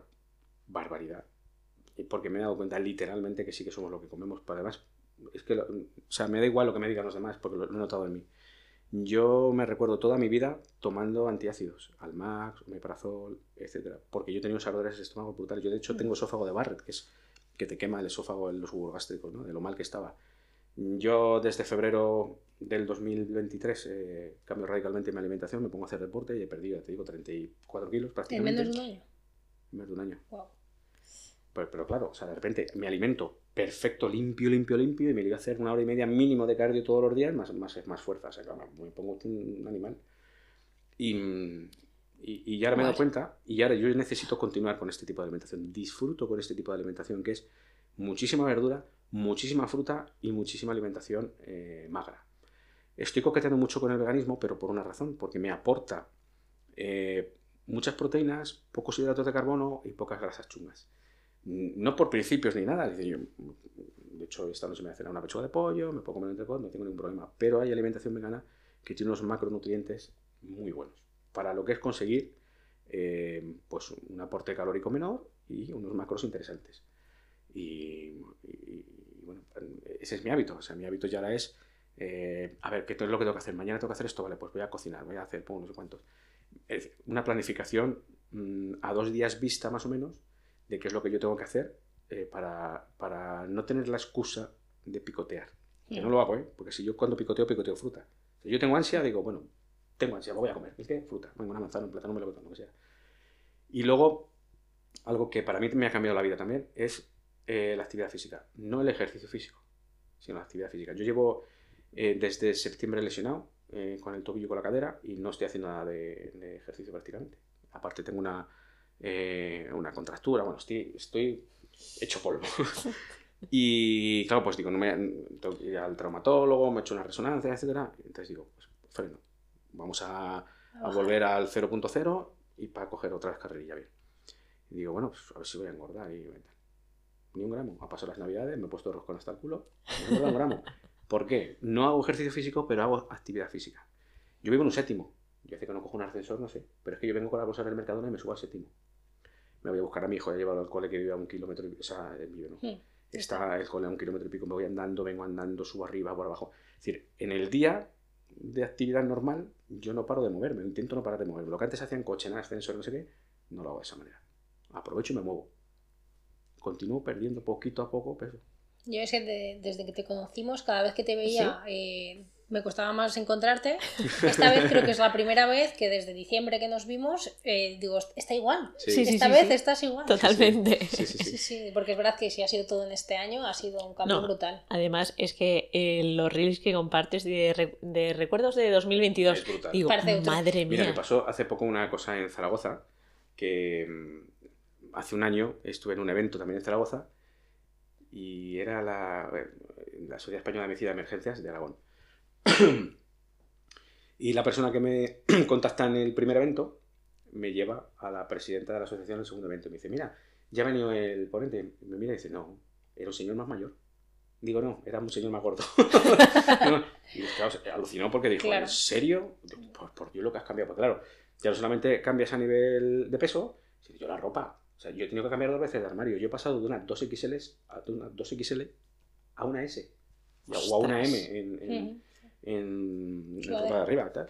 barbaridad. Porque me he dado cuenta literalmente que sí que somos lo que comemos. Pero además, es que, lo- o sea, me da igual lo que me digan los demás, porque lo, lo he notado en mí. Yo me recuerdo toda mi vida tomando antiácidos, Almax, Omeprazol, etcétera, porque yo tenido unos ardores de estómago brutales. Yo, de hecho, tengo esófago de Barrett, que es que te quema el esófago en los jugos gástricos, ¿no? de lo mal que estaba. Yo desde febrero del 2023 eh, cambio radicalmente mi alimentación, me pongo a hacer deporte y he perdido, ya te digo, 34 kilos En prácticamente. menos de un año. En menos de un año. Wow. Pero, pero claro, o sea, de repente me alimento perfecto, limpio, limpio, limpio, y me voy a hacer una hora y media mínimo de cardio todos los días, más, más, más fuerza, o sea, claro, me pongo un animal. Y, y, y ya ahora me he dado cuenta, y ahora yo necesito continuar con este tipo de alimentación. Disfruto con este tipo de alimentación, que es muchísima verdura, muchísima fruta y muchísima alimentación eh, magra. Estoy coqueteando mucho con el veganismo, pero por una razón, porque me aporta eh, muchas proteínas, pocos hidratos de carbono y pocas grasas chungas. No por principios ni nada. de hecho, esta noche me voy a una pechuga de pollo, me puedo comer un entrecot, no tengo ningún problema. Pero hay alimentación vegana que tiene unos macronutrientes muy buenos para lo que es conseguir eh, pues un aporte calórico menor y unos macros interesantes. Y, bueno, ese es mi hábito. O sea, mi hábito ya ahora es, eh, a ver, ¿qué es lo que tengo que hacer? Mañana tengo que hacer esto, vale, pues voy a cocinar, voy a hacer pum, no sé cuántos. Es una planificación mm, a dos días vista más o menos de qué es lo que yo tengo que hacer eh, para, para no tener la excusa de picotear. Que no lo hago, ¿eh? Porque si yo cuando picoteo, picoteo fruta. Si yo tengo ansia, digo, bueno, tengo ansia, lo voy a comer. ¿Y qué? Fruta. Venga, una manzana, un plátano, me lo lo que sea. Y luego, algo que para mí me ha cambiado la vida también es eh, la actividad física. No el ejercicio físico, sino la actividad física. Yo llevo eh, desde septiembre lesionado, eh, con el tobillo y con la cadera, y no estoy haciendo nada de, de ejercicio prácticamente. Aparte tengo una, eh, una contractura, bueno, estoy, estoy hecho polvo. y claro, pues digo, no me, tengo que ir al traumatólogo, me he hecho una resonancia, etcétera. Entonces digo, pues freno. Vamos a, a volver al 0.0 y para coger otra vez carrerilla bien. Y digo, bueno, pues a ver si voy a engordar y. Ni un gramo. Ha pasado las navidades, me he puesto roscón hasta el culo. No engordado un gramo. ¿Por qué? No hago ejercicio físico, pero hago actividad física. Yo vivo en un séptimo. Yo hace que no cojo un ascensor, no sé. Pero es que yo vengo con la bolsa del Mercadona y me subo al séptimo. Me voy a buscar a mi hijo, he llevado al cole que vive a un kilómetro y... O sea, él vive, ¿no? Está el cole a un kilómetro y pico, me voy andando, vengo andando, subo arriba, por abajo. Es decir, en el día de actividad normal, yo no paro de moverme, intento no parar de moverme. Lo que antes hacía en coche, en ascensor, no sé qué, no lo hago de esa manera. Aprovecho y me muevo. Continúo perdiendo poquito a poco peso. Yo es que de- desde que te conocimos, cada vez que te veía, eh, me costaba más encontrarte. Esta vez creo que es la primera vez que desde diciembre que nos vimos, eh, digo, está igual. Sí. Sí, sí, Esta sí, vez sí. estás igual. Totalmente. Sí, sí, Sí, sí. sí, porque es verdad que si ha sido todo en este año, ha sido un cambio No. brutal. Además, es que eh, los reels que compartes de, de recuerdos de 2022, Es brutal. digo, Parece otro. madre Mira, me mía. pasó hace poco una cosa en Zaragoza, que mm, hace un año estuve en un evento también en Zaragoza y era la, la Sociedad Española de Medicina de Emergencias de Aragón. y la persona que me contacta en el primer evento me lleva a la presidenta de la asociación en el segundo evento y me dice, mira, ya ha venido el ponente. Me mira y dice, no, era un señor más mayor. Digo, no, era un señor más gordo. Y claro, se alucinó porque dijo, Claro. ¿en serio? Por, por Dios lo que has cambiado. Pues claro, ya no solamente cambias a nivel de peso, sino yo la ropa. O sea, yo he tenido que cambiar dos veces de armario. Yo he pasado de una 2XL a una 2XL a una S. O a una. M en, en, en la ropa de arriba. Tal.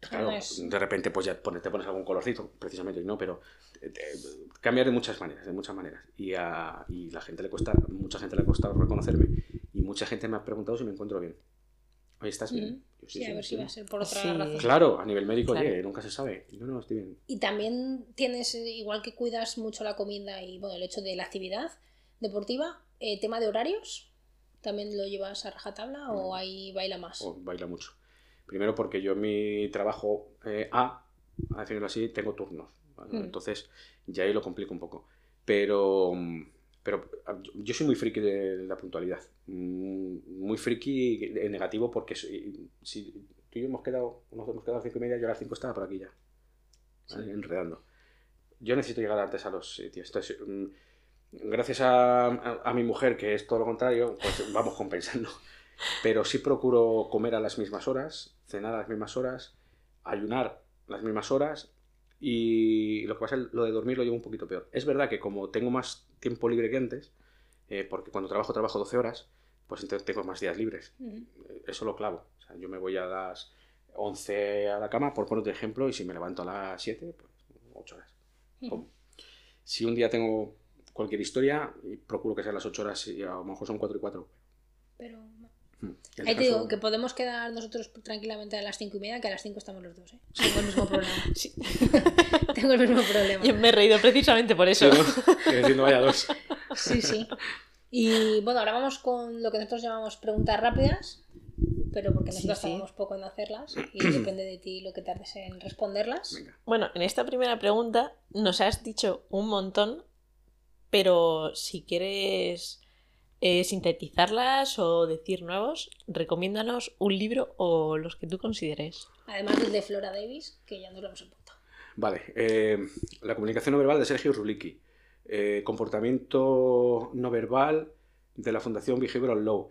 Claro, de repente pues ya te pones algún colorcito, precisamente, y no, pero te- te- cambiar de muchas maneras, de muchas maneras. Y a y la gente le cuesta, mucha gente le ha costado reconocerme y mucha gente me ha preguntado si me encuentro bien. Oye, ¿estás bien? Yo, Sí, a ver si va a ser por otra Sí. razón. Claro, a nivel médico, Claro. oye, nunca se sabe. No, no, estoy bien. Y también tienes, eh, igual que cuidas mucho la comida y bueno, el hecho de la actividad deportiva, eh, tema de horarios, ¿también lo llevas a rajatabla o ahí baila más? O baila mucho. Primero porque yo en mi trabajo eh, A, a definirlo así, tengo turnos. ¿vale? Mm. Entonces ya ahí lo complico un poco. Pero, mm, pero yo- soy muy friki de la puntualidad. Mm, Muy friki en negativo porque soy- si tú y yo hemos quedado, nos hemos quedado a las cinco y media, yo a las cinco estaba por aquí ya. ¿vale? Enredando. Yo necesito llegar antes a los sitios. Entonces, mm, gracias a, a- a mi mujer, que es todo lo contrario, pues vamos compensando. Pero sí procuro comer a las mismas horas, cenar a las mismas horas, ayunar las mismas horas y lo que pasa es lo de dormir lo llevo un poquito peor. Es verdad que como tengo más tiempo libre que antes, eh, porque cuando trabajo trabajo 12 horas, pues entonces tengo más días libres. Eh, Eso lo clavo. O sea, yo me voy a las 11 a la cama, por ponerte ejemplo, y si me levanto a las 7, pues 8 horas. Si un día tengo cualquier historia, procuro que sean las 8 horas y a lo mejor son 4 y 4. Pero El ahí te digo que podemos quedar nosotros tranquilamente a las cinco y media, que a las 5 estamos los dos, ¿eh? Tengo el mismo problema. Sí. Tengo el mismo problema. Yo me he reído precisamente por eso. Sí, ¿no? Que diciendo vaya dos. Sí, sí. Y bueno, ahora vamos con lo que nosotros llamamos preguntas rápidas, pero porque nosotros Sí, sí. tardamos poco en hacerlas y depende de ti lo que tardes en responderlas. Venga. Bueno, en esta primera pregunta nos has dicho un montón, pero si quieres eh, sintetizarlas o decir nuevos, recomiéndanos un libro o los que tú consideres. Además del de Flora Davis, que ya nos lo hemos apuntado. Vale. eh, la comunicación no verbal de Sergio Rulicki. Eh, comportamiento no verbal de la Fundación Behavioral Law.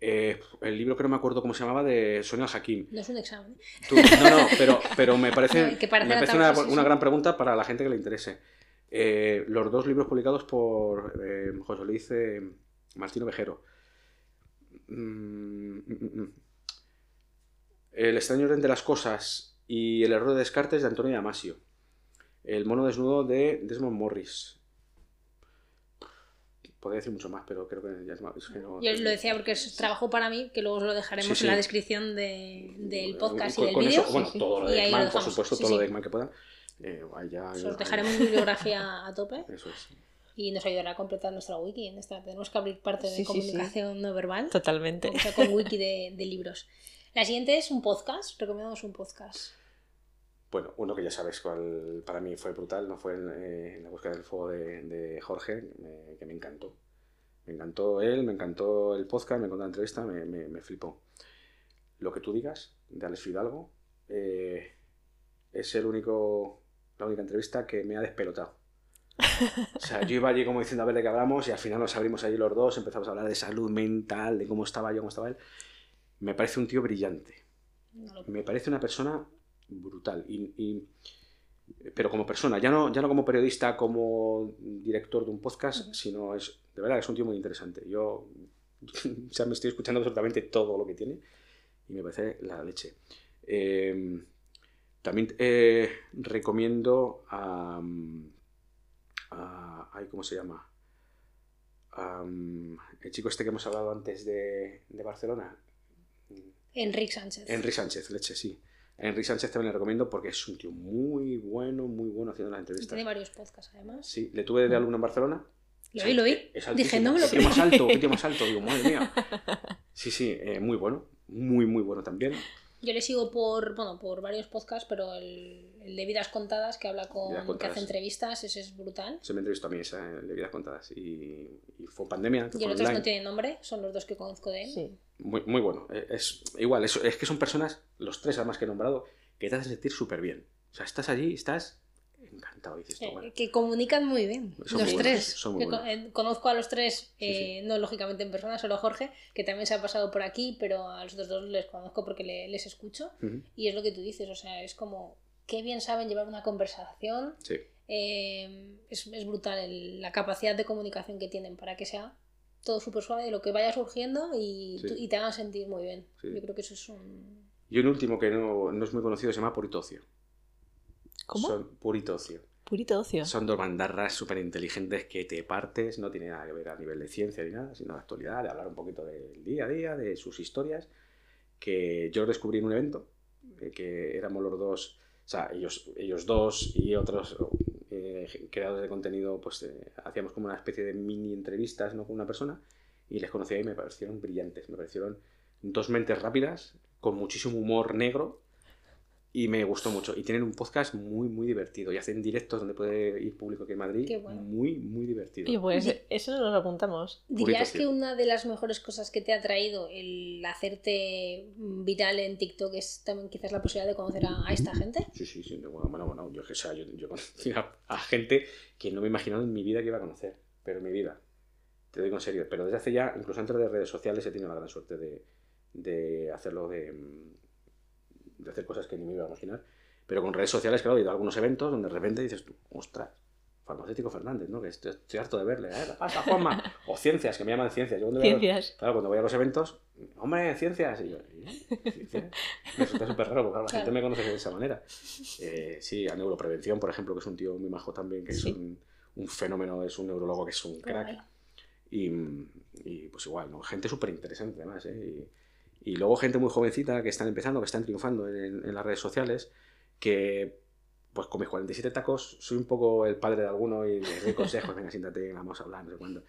Eh, el libro que no me acuerdo cómo se llamaba de Sonia Hakim. No es un examen. Tú- no, no, pero, pero me parece, No, que parece me parece una, gran pregunta para la gente que le interese. Eh, los dos libros publicados por eh, José Luis eh, Martino Vejero. Mm, mm, mm. El extraño orden de las cosas y el error de Descartes de Antonio Damasio. El mono desnudo de Desmond Morris. podría decir mucho más, pero creo que ya es más. es que no- Yo lo decía porque es trabajo para mí, que luego os lo dejaremos Sí, en la descripción de- del podcast y del vídeo. bueno, Sí, todo lo de Eggman, por supuesto, todo lo de Eggman que puedan. Eh, ahí ya- Os ahí- dejaremos bibliografía a tope Eso es. Y nos ayudará a completar nuestra wiki. En esta tenemos que abrir parte de Sí, sí, sí. comunicación no verbal. Totalmente. O sea, con wiki de, de libros. La siguiente es un podcast. Recomendamos un podcast. Bueno, uno que ya sabes cuál para mí fue brutal, no fue en, eh, en la búsqueda del fuego de, de Jorge, me- que me encantó. Me encantó él, me encantó el podcast, me encantó la entrevista, me, me- me flipó. Lo que tú digas de Alex Fidalgo eh, es el único, la única entrevista que me ha despelotado. O sea, yo iba allí como diciendo a ver de qué hablamos y al final nos abrimos allí los dos, empezamos a hablar de salud mental, de cómo estaba yo, cómo estaba él. Me parece un tío brillante No me parece una persona brutal. Y, y- pero como persona, ya no, ya no como periodista, como director de un podcast, sino es, de verdad, es un tío muy interesante. Yo sea, me estoy escuchando absolutamente todo lo que tiene y me parece la leche. Eh, también eh, recomiendo a, a- ay, ¿Cómo se llama? Am, el chico este que hemos hablado antes de, de Barcelona. Enrique Sánchez. Enrique Sánchez, leche, sí. Enrique Sánchez también le recomiendo porque es un tío muy bueno, muy bueno haciendo las Y entrevistas. tiene varios podcasts además. Sí, le tuve de alumno en Barcelona. Lo vi, lo vi. Es Dije, altísimo, no me lo qué más alto, qué tío más alto. Digo, madre mía. Sí, sí, eh, muy bueno. Muy, muy bueno también. Yo le sigo por, bueno, por varios podcasts, pero el, el de Vidas Contadas, que habla con, que hace entrevistas, ese es brutal. Se me entrevistó a mí esa de vidas contadas. Y, y fue pandemia. Y el otro no tiene nombre, son los dos que conozco de él. Sí. Muy, muy bueno. Eh, Es igual, es, es que son personas, los tres además que he nombrado, que te hacen sentir súper bien. O sea, estás allí, estás encantado. Dices, tú, Eh, bueno, que comunican muy bien, Son los muy buenos, tres. Que buenos. eh, conozco a los tres, Sí, eh, no lógicamente en persona, solo a Jorge, que también se ha pasado por aquí, pero a los otros dos les conozco porque le- les escucho. Y es lo que tú dices, o sea, es como, qué bien saben llevar una conversación. sí. Eh, es, es brutal el- la capacidad de comunicación que tienen para que sea todo súper suave de lo que vaya surgiendo y, Sí. tú- y te hagan sentir muy bien. Sí. Yo creo que eso es un... Y un último que no, no es muy conocido se llama Purito Ocio. ¿Cómo? Son Purito Ocio. Purito ocio. Son dos bandarras súper inteligentes que te partes, no tiene nada que ver a nivel de ciencia ni nada, sino de actualidad, de hablar un poquito del día a día, de sus historias, que yo descubrí en un evento, eh, que éramos los dos, o sea, ellos, ellos dos y otros eh, creadores de contenido, pues eh, hacíamos como una especie de mini entrevistas ¿no? con una persona y les conocí y me parecieron brillantes, me parecieron dos mentes rápidas, con muchísimo humor negro y me gustó mucho. Y tienen un podcast muy, muy divertido. Y hacen directos donde puede ir público aquí en Madrid. Qué bueno. Muy, muy divertido. Y pues eso nos lo apuntamos. ¿Dirías Purito, que sí. una de las mejores cosas que te ha traído el hacerte viral en TikTok es también quizás la posibilidad de conocer a, a esta gente? Sí, sí, sí. Bueno, bueno, bueno. Yo, o sea, yo, yo conocí a, a gente que no me he imaginado en mi vida que iba a conocer. Pero en mi vida. Te lo digo en serio. Pero desde hace ya, incluso antes de redes sociales, he tenido la gran suerte de, de hacerlo, de, de hacer cosas que ni me iba a imaginar. Pero con redes sociales, claro, he ido a algunos eventos donde de repente dices tú, ostras, farmacéutico Fernández, ¿no? Que estoy, estoy harto de verle, ¿eh? ¿Qué pasa, Juanma? O ciencias, que me llaman ciencias. Yo cuando voy a los- Ciencias. Claro, cuando voy a los eventos, hombre, ciencias. Y yo, ¿eh? ¿Ciencias? Me resulta súper raro, porque claro, la gente Claro. me conoce de esa manera. Eh, sí, a neuroprevención, por ejemplo, que es un tío muy majo también, que Sí. es un, un fenómeno, es un neurólogo que es un crack. Y, y, pues igual, ¿no? Gente súper interesante además, ¿eh? Y, y luego gente muy jovencita que están empezando, que están triunfando en, en las redes sociales, que pues con mis 47 tacos soy un poco el padre de alguno y les doy consejos, venga, siéntate, vamos a hablar, no sé cuándo.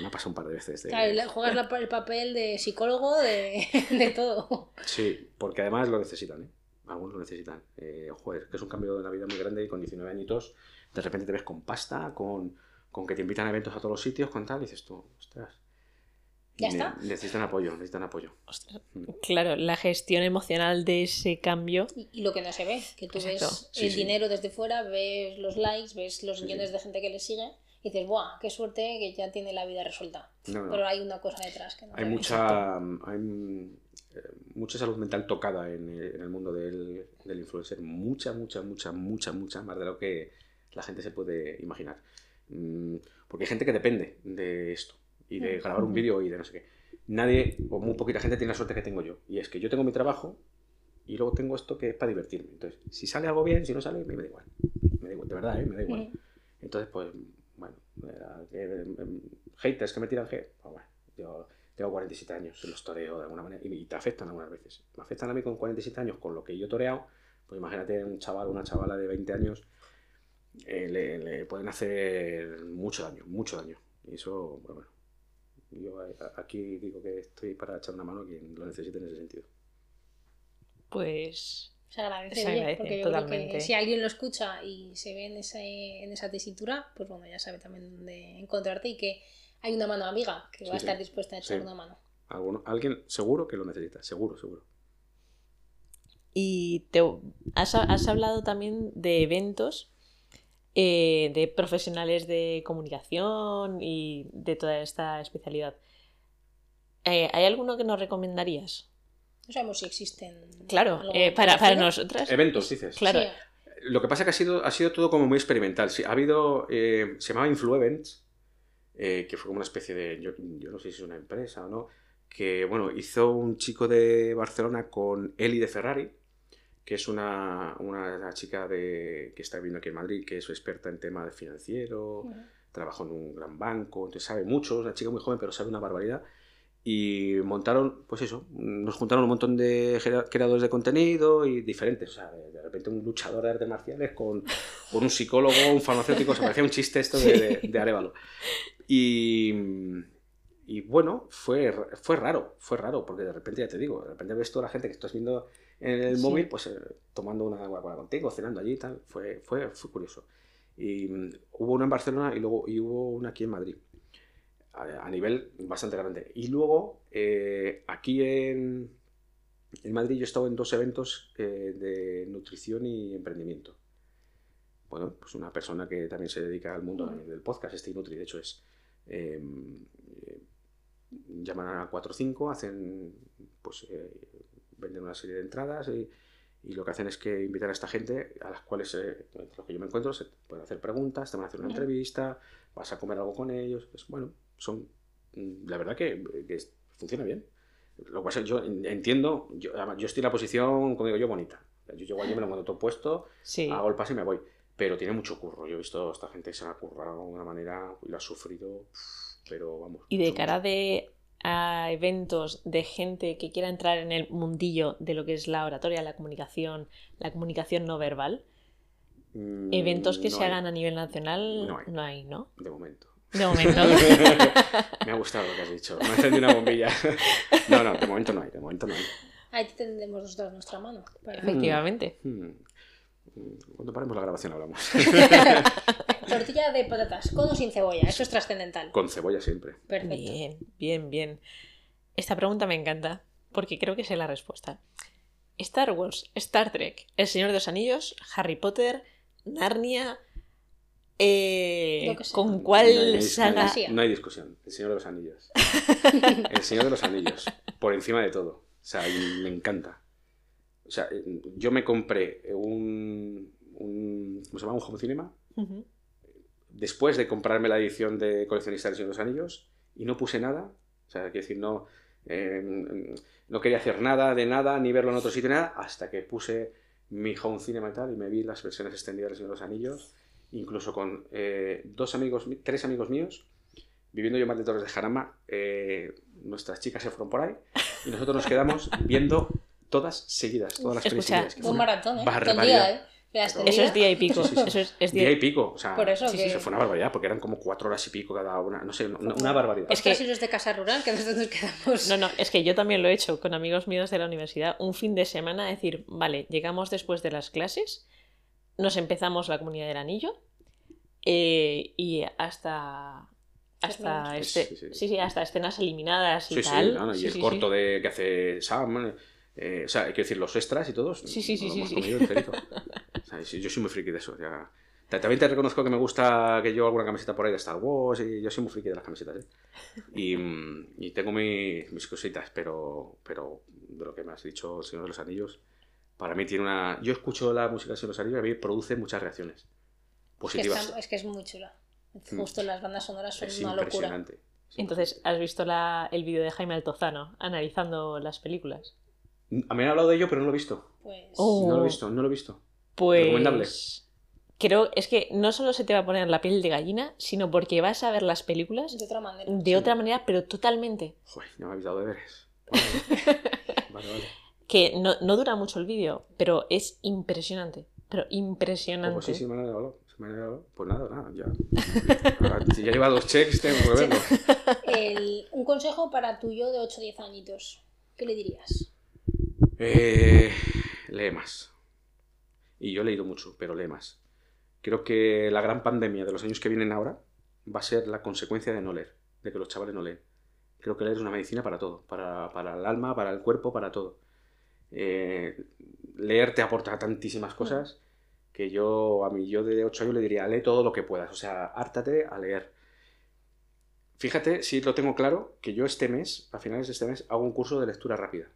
Me ha pasado un par de veces. de- Claro, juegas la- el papel de psicólogo, de, de todo. Sí, porque además lo necesitan, ¿eh? Algunos lo necesitan. Eh, joder, que es un cambio de la vida muy grande y con 19 añitos de repente te ves con pasta, con, con que te invitan a eventos a todos los sitios, con tal, y dices tú, ostras. Ya Ne- está. Necesitan apoyo, necesitan apoyo. Ostras. Mm. Claro, la gestión emocional de ese cambio. Y, y lo que no se ve, que tú Exacto. ves Sí, el sí. dinero desde fuera, ves los likes, ves los Sí, millones sí. de gente que le sigue y dices, ¡buah! ¡Qué suerte que ya tiene la vida resuelta! No, no. Pero hay una cosa detrás que no Hay se ve. mucha, hay eh, mucha salud mental tocada en el, en el mundo del, del influencer. Mucha, mucha, mucha, mucha, mucha, más de lo que la gente se puede imaginar. Mm, Porque hay gente que depende de esto y de grabar un vídeo y de no sé qué. Nadie, o muy poquita gente, tiene la suerte que tengo yo. Y es que yo tengo mi trabajo y luego tengo esto que es para divertirme. Entonces, si sale algo bien, si no sale, me da igual. Me da igual, de verdad, ¿eh? me da igual. Entonces, pues, bueno, eh, eh, haters que me tiran hate. Pues bueno, yo tengo 47 años, los toreo de alguna manera y te afectan algunas veces. Me afectan a mí con 47 años con lo que yo he toreado. Pues imagínate un chaval o una chavala de 20 años, eh, le, le pueden hacer mucho daño, mucho daño. Y eso, pues bueno, yo aquí digo que estoy para echar una mano a quien lo necesite en ese sentido. Pues Se agradece, Se oye, agradece, porque yo creo totalmente. que si alguien lo escucha y se ve en esa, en esa tesitura, pues bueno, ya sabe también dónde encontrarte y que hay una mano amiga que va a sí. estar dispuesta a echar Sí. una mano. Alguno, alguien seguro que lo necesita, seguro, seguro. Y te, has, has hablado también de eventos eh, de profesionales de comunicación y de toda esta especialidad. Eh, ¿Hay alguno que nos recomendarías? No sabemos si existen. Claro, eh, para, para nosotras. Eventos, dices. Claro. Sí, Lo que pasa es que ha sido, ha sido todo como muy experimental. Sí, ha habido, eh, se llamaba Influevents, eh, que fue como una especie de, yo, yo no sé si es una empresa o no, que bueno, hizo un chico de Barcelona con Eli de Ferrari, que es una, una chica de, que está viviendo aquí en Madrid, que es experta en temas financiero, Ujú. trabajó en un gran banco, entonces sabe mucho, es una chica muy joven, pero sabe una barbaridad. Y montaron, pues eso, nos juntaron un montón de creadores de contenido y diferentes. O sea, de, de repente un luchador de artes marciales con, con un psicólogo, un farmacéutico, o sea, parecía un chiste esto de, de, de Arevalo. Y, y bueno, fue, fue raro, fue raro, porque de repente ya te digo, de repente ves toda la gente que estás viendo en el Sí. móvil, pues eh, tomando una Coca-Cola contigo, cenando allí y tal. Fue, fue, fue curioso. Y mm, hubo una en Barcelona y luego y hubo una aquí en Madrid. A, a nivel bastante grande. Y luego, eh, aquí en, en Madrid, yo he estado en dos eventos eh, de nutrición y emprendimiento. Bueno, pues una persona que también se dedica al mundo Ujú. del podcast, este Nutri, de hecho es. eh, llaman a 4 o 5, hacen. Pues eh, venden una serie de entradas y, y lo que hacen es que invitan a esta gente a las cuales, eh, entre los que yo me encuentro, se pueden hacer preguntas, te van a hacer una entrevista, vas a comer algo con ellos. Pues bueno, son. mm, La verdad que, que funciona bien. Lo cual yo entiendo, yo, yo estoy en la posición, como digo yo, bonita. Yo llego allí, me lo monto todo puesto, Sí. hago el pase y me voy. Pero tiene mucho curro. Yo he visto a esta gente que se ha currado de una manera y lo ha sufrido, pero vamos. Y de mucho, cara de a eventos de gente que quiera entrar en el mundillo de lo que es la oratoria, la comunicación, la comunicación no verbal. Mm, eventos que no se hay, hagan a nivel nacional No hay. no hay, ¿no? De momento. De momento. me ha gustado lo que has dicho. Me ha encendido una bombilla. no, no, de momento no hay. De momento no hay. Ahí tendremos nosotros nuestra mano. para- Efectivamente. Hmm. Mm, Cuando paremos la grabación hablamos. Tortilla de patatas, con o sin cebolla, eso es trascendental. Con cebolla siempre. Perfecto. Bien, bien, bien. Esta pregunta me encanta porque creo que sé la respuesta. Star Wars, Star Trek, El Señor de los Anillos, Harry Potter, Narnia. eh. ¿Con No hay- cuál no hay- saga? No hay discusión. El Señor de los Anillos. El Señor de los Anillos. Por encima de todo. O sea, me encanta. O sea, eh, yo me compré un. un ¿Cómo se llama? Un home cinema. Después de comprarme la edición de coleccionista de los Anillos. Y no puse nada. O sea, quiero decir, no. eh, no quería hacer nada de nada, ni verlo en otro sitio, nada. Hasta que puse mi home cinema y tal. Y me vi las versiones extendidas de los Anillos. Incluso con eh, dos amigos, mi- tres amigos míos. Viviendo yo en Valde Torres de Jarama, eh, nuestras chicas se fueron por ahí y nosotros nos quedamos viendo todas seguidas, todas las Escucha, seguidas, que fue Buen una maratón, ¿eh? Barbaridad. día, ¿eh? Eso Eso es día y pico. Sí, sí, sí. Eso es, es Día día y pico, o sea, Por eso sí, se fue una barbaridad, porque eran como cuatro horas y pico cada una, no sé, una, una barbaridad. Es que- y los de casa rural, que nosotros nos quedamos. No, no, es que yo también lo he hecho con amigos míos de la universidad. Un fin de semana, decir, vale, llegamos después de las clases, nos empezamos la comunidad del anillo eh, y hasta. Hasta este, sí, sí. sí, sí, hasta escenas eliminadas y Sí, sí, tal. no, no, y Sí, el sí, corto sí. de que hace Sam, eh, o sea, que decir, los extras y todos. Sí, sí, sí, sí, hemos sí. enterito. O sea, yo soy muy friki de eso. ya. Ta- También te reconozco que me gusta que llevo alguna camiseta por ahí de Star Wars y yo soy muy friki de las camisetas. ¿eh? Y, mm, y tengo mi- mis cositas, pero, pero de lo que me has dicho, El Señor de los Anillos, para mí tiene una... Yo escucho la música del Señor de los Anillos y a mí produce muchas reacciones Es que, positivas. está- es que es muy chula. Mm. Justo las bandas sonoras son Es una locura. impresionante. Entonces, ¿has visto la- el vídeo de Jaime Altozano analizando las películas? A mí me han hablado de ello, pero no lo he visto. Pues. Oh. No lo he visto, no lo he visto. Pues. Recomendable. Que creo, es que no solo se te va a poner la piel de gallina, sino porque vas a ver las películas De otra manera. de otra manera, pero totalmente. Joder, no me habéis dado deberes. Vale, vale. vale. Que no, no dura mucho el vídeo, pero es impresionante. Pero impresionante. Pues sí, sí, me han regalado. Pues nada, nada, ya. Si ya lleva dos checks, tengo que verlo. El- un consejo para tu yo de 8 o 10 añitos. ¿Qué le dirías? Eh, lee más. Y yo he leído mucho, pero lee más. Creo que la gran pandemia de los años que vienen ahora va a ser la consecuencia de no leer, de que los chavales no leen. Creo que leer es una medicina para todo, para, para el alma, para el cuerpo, para todo. Eh, leer te aporta tantísimas cosas que yo a mi yo de 8 años le diría, lee todo lo que puedas, o sea, hártate a leer. Fíjate, si lo tengo claro, que yo este mes, a finales de este mes, hago un curso de lectura rápida.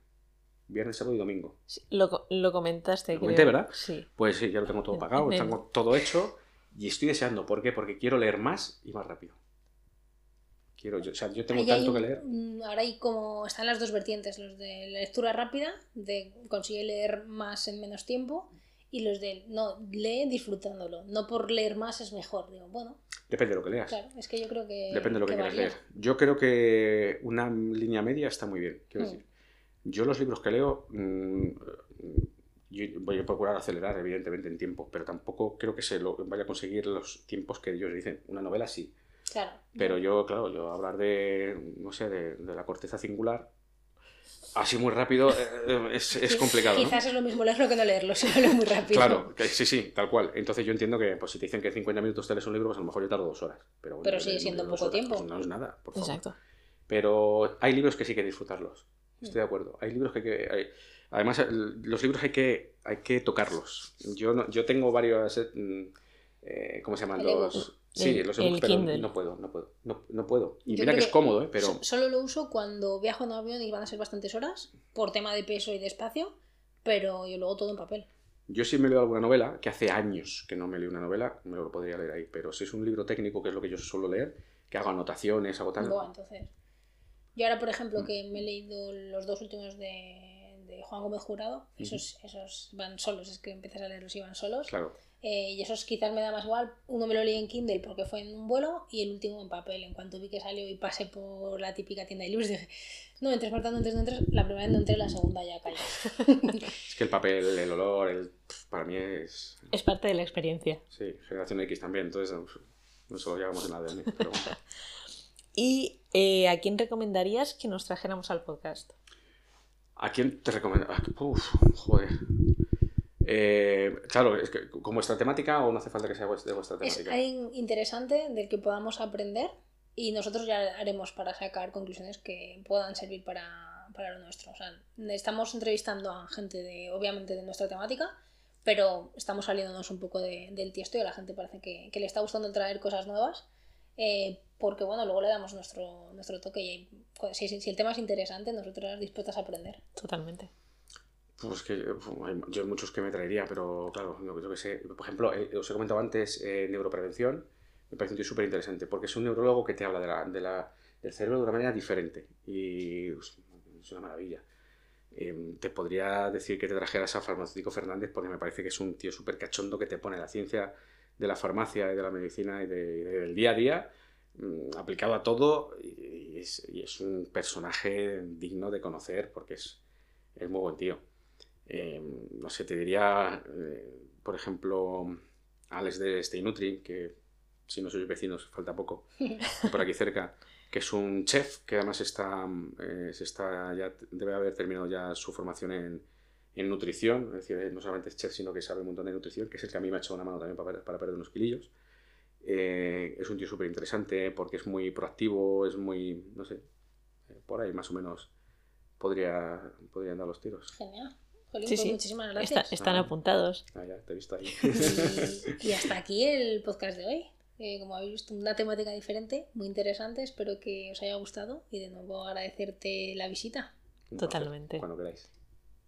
Viernes, sábado y domingo. Sí, Lo, lo comentaste. Lo comenté, creo. ¿verdad? Sí. Pues sí, ya lo tengo todo pagado, en- tengo todo hecho y estoy deseando. ¿Por qué? Porque quiero leer más y más rápido. Quiero, yo, o sea, yo tengo Ahí hay tanto que leer. un- ahora hay como. Están las dos vertientes: los de la lectura rápida, de conseguir leer más en menos tiempo, y los de no, lee disfrutándolo. No por leer más es mejor. Digo, bueno, Depende de lo que leas. claro, es que yo creo que. Depende de lo que, quieras leer. Yo creo que una línea media está muy bien. Quiero Mm. decir, yo los libros que leo, mm, yo voy a procurar acelerar, evidentemente, en tiempo, pero tampoco creo que se lo vaya a conseguir los tiempos que ellos dicen. Una novela sí, Claro. pero yo, claro, yo hablar de, no sé, de, de la corteza singular, así muy rápido, eh, es, es Qui- complicado. ¿no? Quizás es lo mismo leerlo que no leerlo, si lo leo muy rápido. Claro, que sí, sí, tal cual. Entonces yo entiendo que pues, si te dicen que 50 minutos te lees un libro, pues a lo mejor yo tardo dos horas. Pero, bueno, Pero sigue siendo poco horas, tiempo. pues no es nada, por favor. Exacto. Pero hay libros que sí que disfrutarlos. Estoy de acuerdo. Hay libros que hay que... hay- Además, los libros hay que, hay que tocarlos. Yo, no- yo tengo varios... eh, mm, eh, ¿Cómo se llaman? Los... Sí, El- los pero no puedo, no puedo. No, no puedo. Y Yo mira que es cómodo, ¿eh? Pero... So- Solo lo uso cuando viajo en avión y van a ser bastantes horas, por tema de peso y de espacio, pero yo luego todo en papel. Yo sí me leo alguna novela, que hace años que no me leo una novela, me lo podría leer ahí. Pero si es un libro técnico, que es lo que yo suelo leer, que hago anotaciones, hago tal... Entonces. Yo ahora, por Mm. ejemplo, que me he leído los dos últimos de, de Juan Gómez Jurado, esos, esos van solos, es que empiezas a leerlos y van solos. Claro. Eh, y esos quizás me da más igual. Uno me lo leí en Kindle porque fue en un vuelo y el último en papel. En cuanto vi que salió y pasé por la típica tienda de libros, dije, no entres, Marta, no entres, no entres. La primera vez no entré, la segunda ya callé. Es que el papel, el olor, el... para mí es... Es parte de la experiencia. Sí, generación X también, entonces no se lo llevamos en la ADN. Pero bueno. ¿Y eh, a quién recomendarías que nos trajéramos al podcast? ¿A quién te recomiendo? Ah, Uf, joder. Eh, claro, es que con vuestra temática o no hace falta que sea de vuestra Es temática. alguien interesante del que podamos aprender y nosotros ya haremos para sacar conclusiones que puedan servir para, para lo nuestro. O sea, estamos entrevistando a gente de, obviamente, de nuestra temática, pero estamos saliéndonos un poco de- del tiesto y a la gente parece que, que le está gustando traer cosas nuevas. eh, porque bueno, luego le damos nuestro, nuestro toque y si, si- si el tema es interesante, nosotros dispuestas a aprender. Totalmente. Pues que hay- yo hay muchos que me traería, pero claro, yo, yo que sé. Por ejemplo, eh, os he comentado antes eh, neuroprevención. Me parece un tío súper interesante porque es un neurólogo que te habla de la, de la- del cerebro de una manera diferente y pues, es una maravilla. Eh, te podría decir que te trajeras a Farmacéutico Fernández porque me parece que es un tío súper cachondo que te pone la ciencia de la farmacia y de la medicina y, de- y del día a día aplicado a todo y, es, y es un personaje digno de conocer porque es, es muy buen tío. Eh, no sé, te diría, eh, por ejemplo, Alex de Steinutri, que si no sois vecinos falta poco, por aquí cerca, que es un chef que además está, eh, se está ya debe haber terminado ya su formación en, en nutrición, es decir, eh, no solamente es chef, sino que sabe un montón de nutrición, que es el que a mí me ha echado una mano también para, para perder unos kilillos. Eh, es un tío súper interesante porque es muy proactivo, es muy, no sé, eh, por ahí más o menos podría, podrían dar los tiros. Genial. Jolín, Sí, pues sí. muchísimas Está- gracias. están Ah. apuntados. Ah, ya, te he visto ahí. Y, y hasta aquí el podcast de hoy. Eh, como habéis visto, una temática diferente, muy interesante. Espero que os haya gustado y de nuevo agradecerte la visita. Totalmente. Cuando queráis.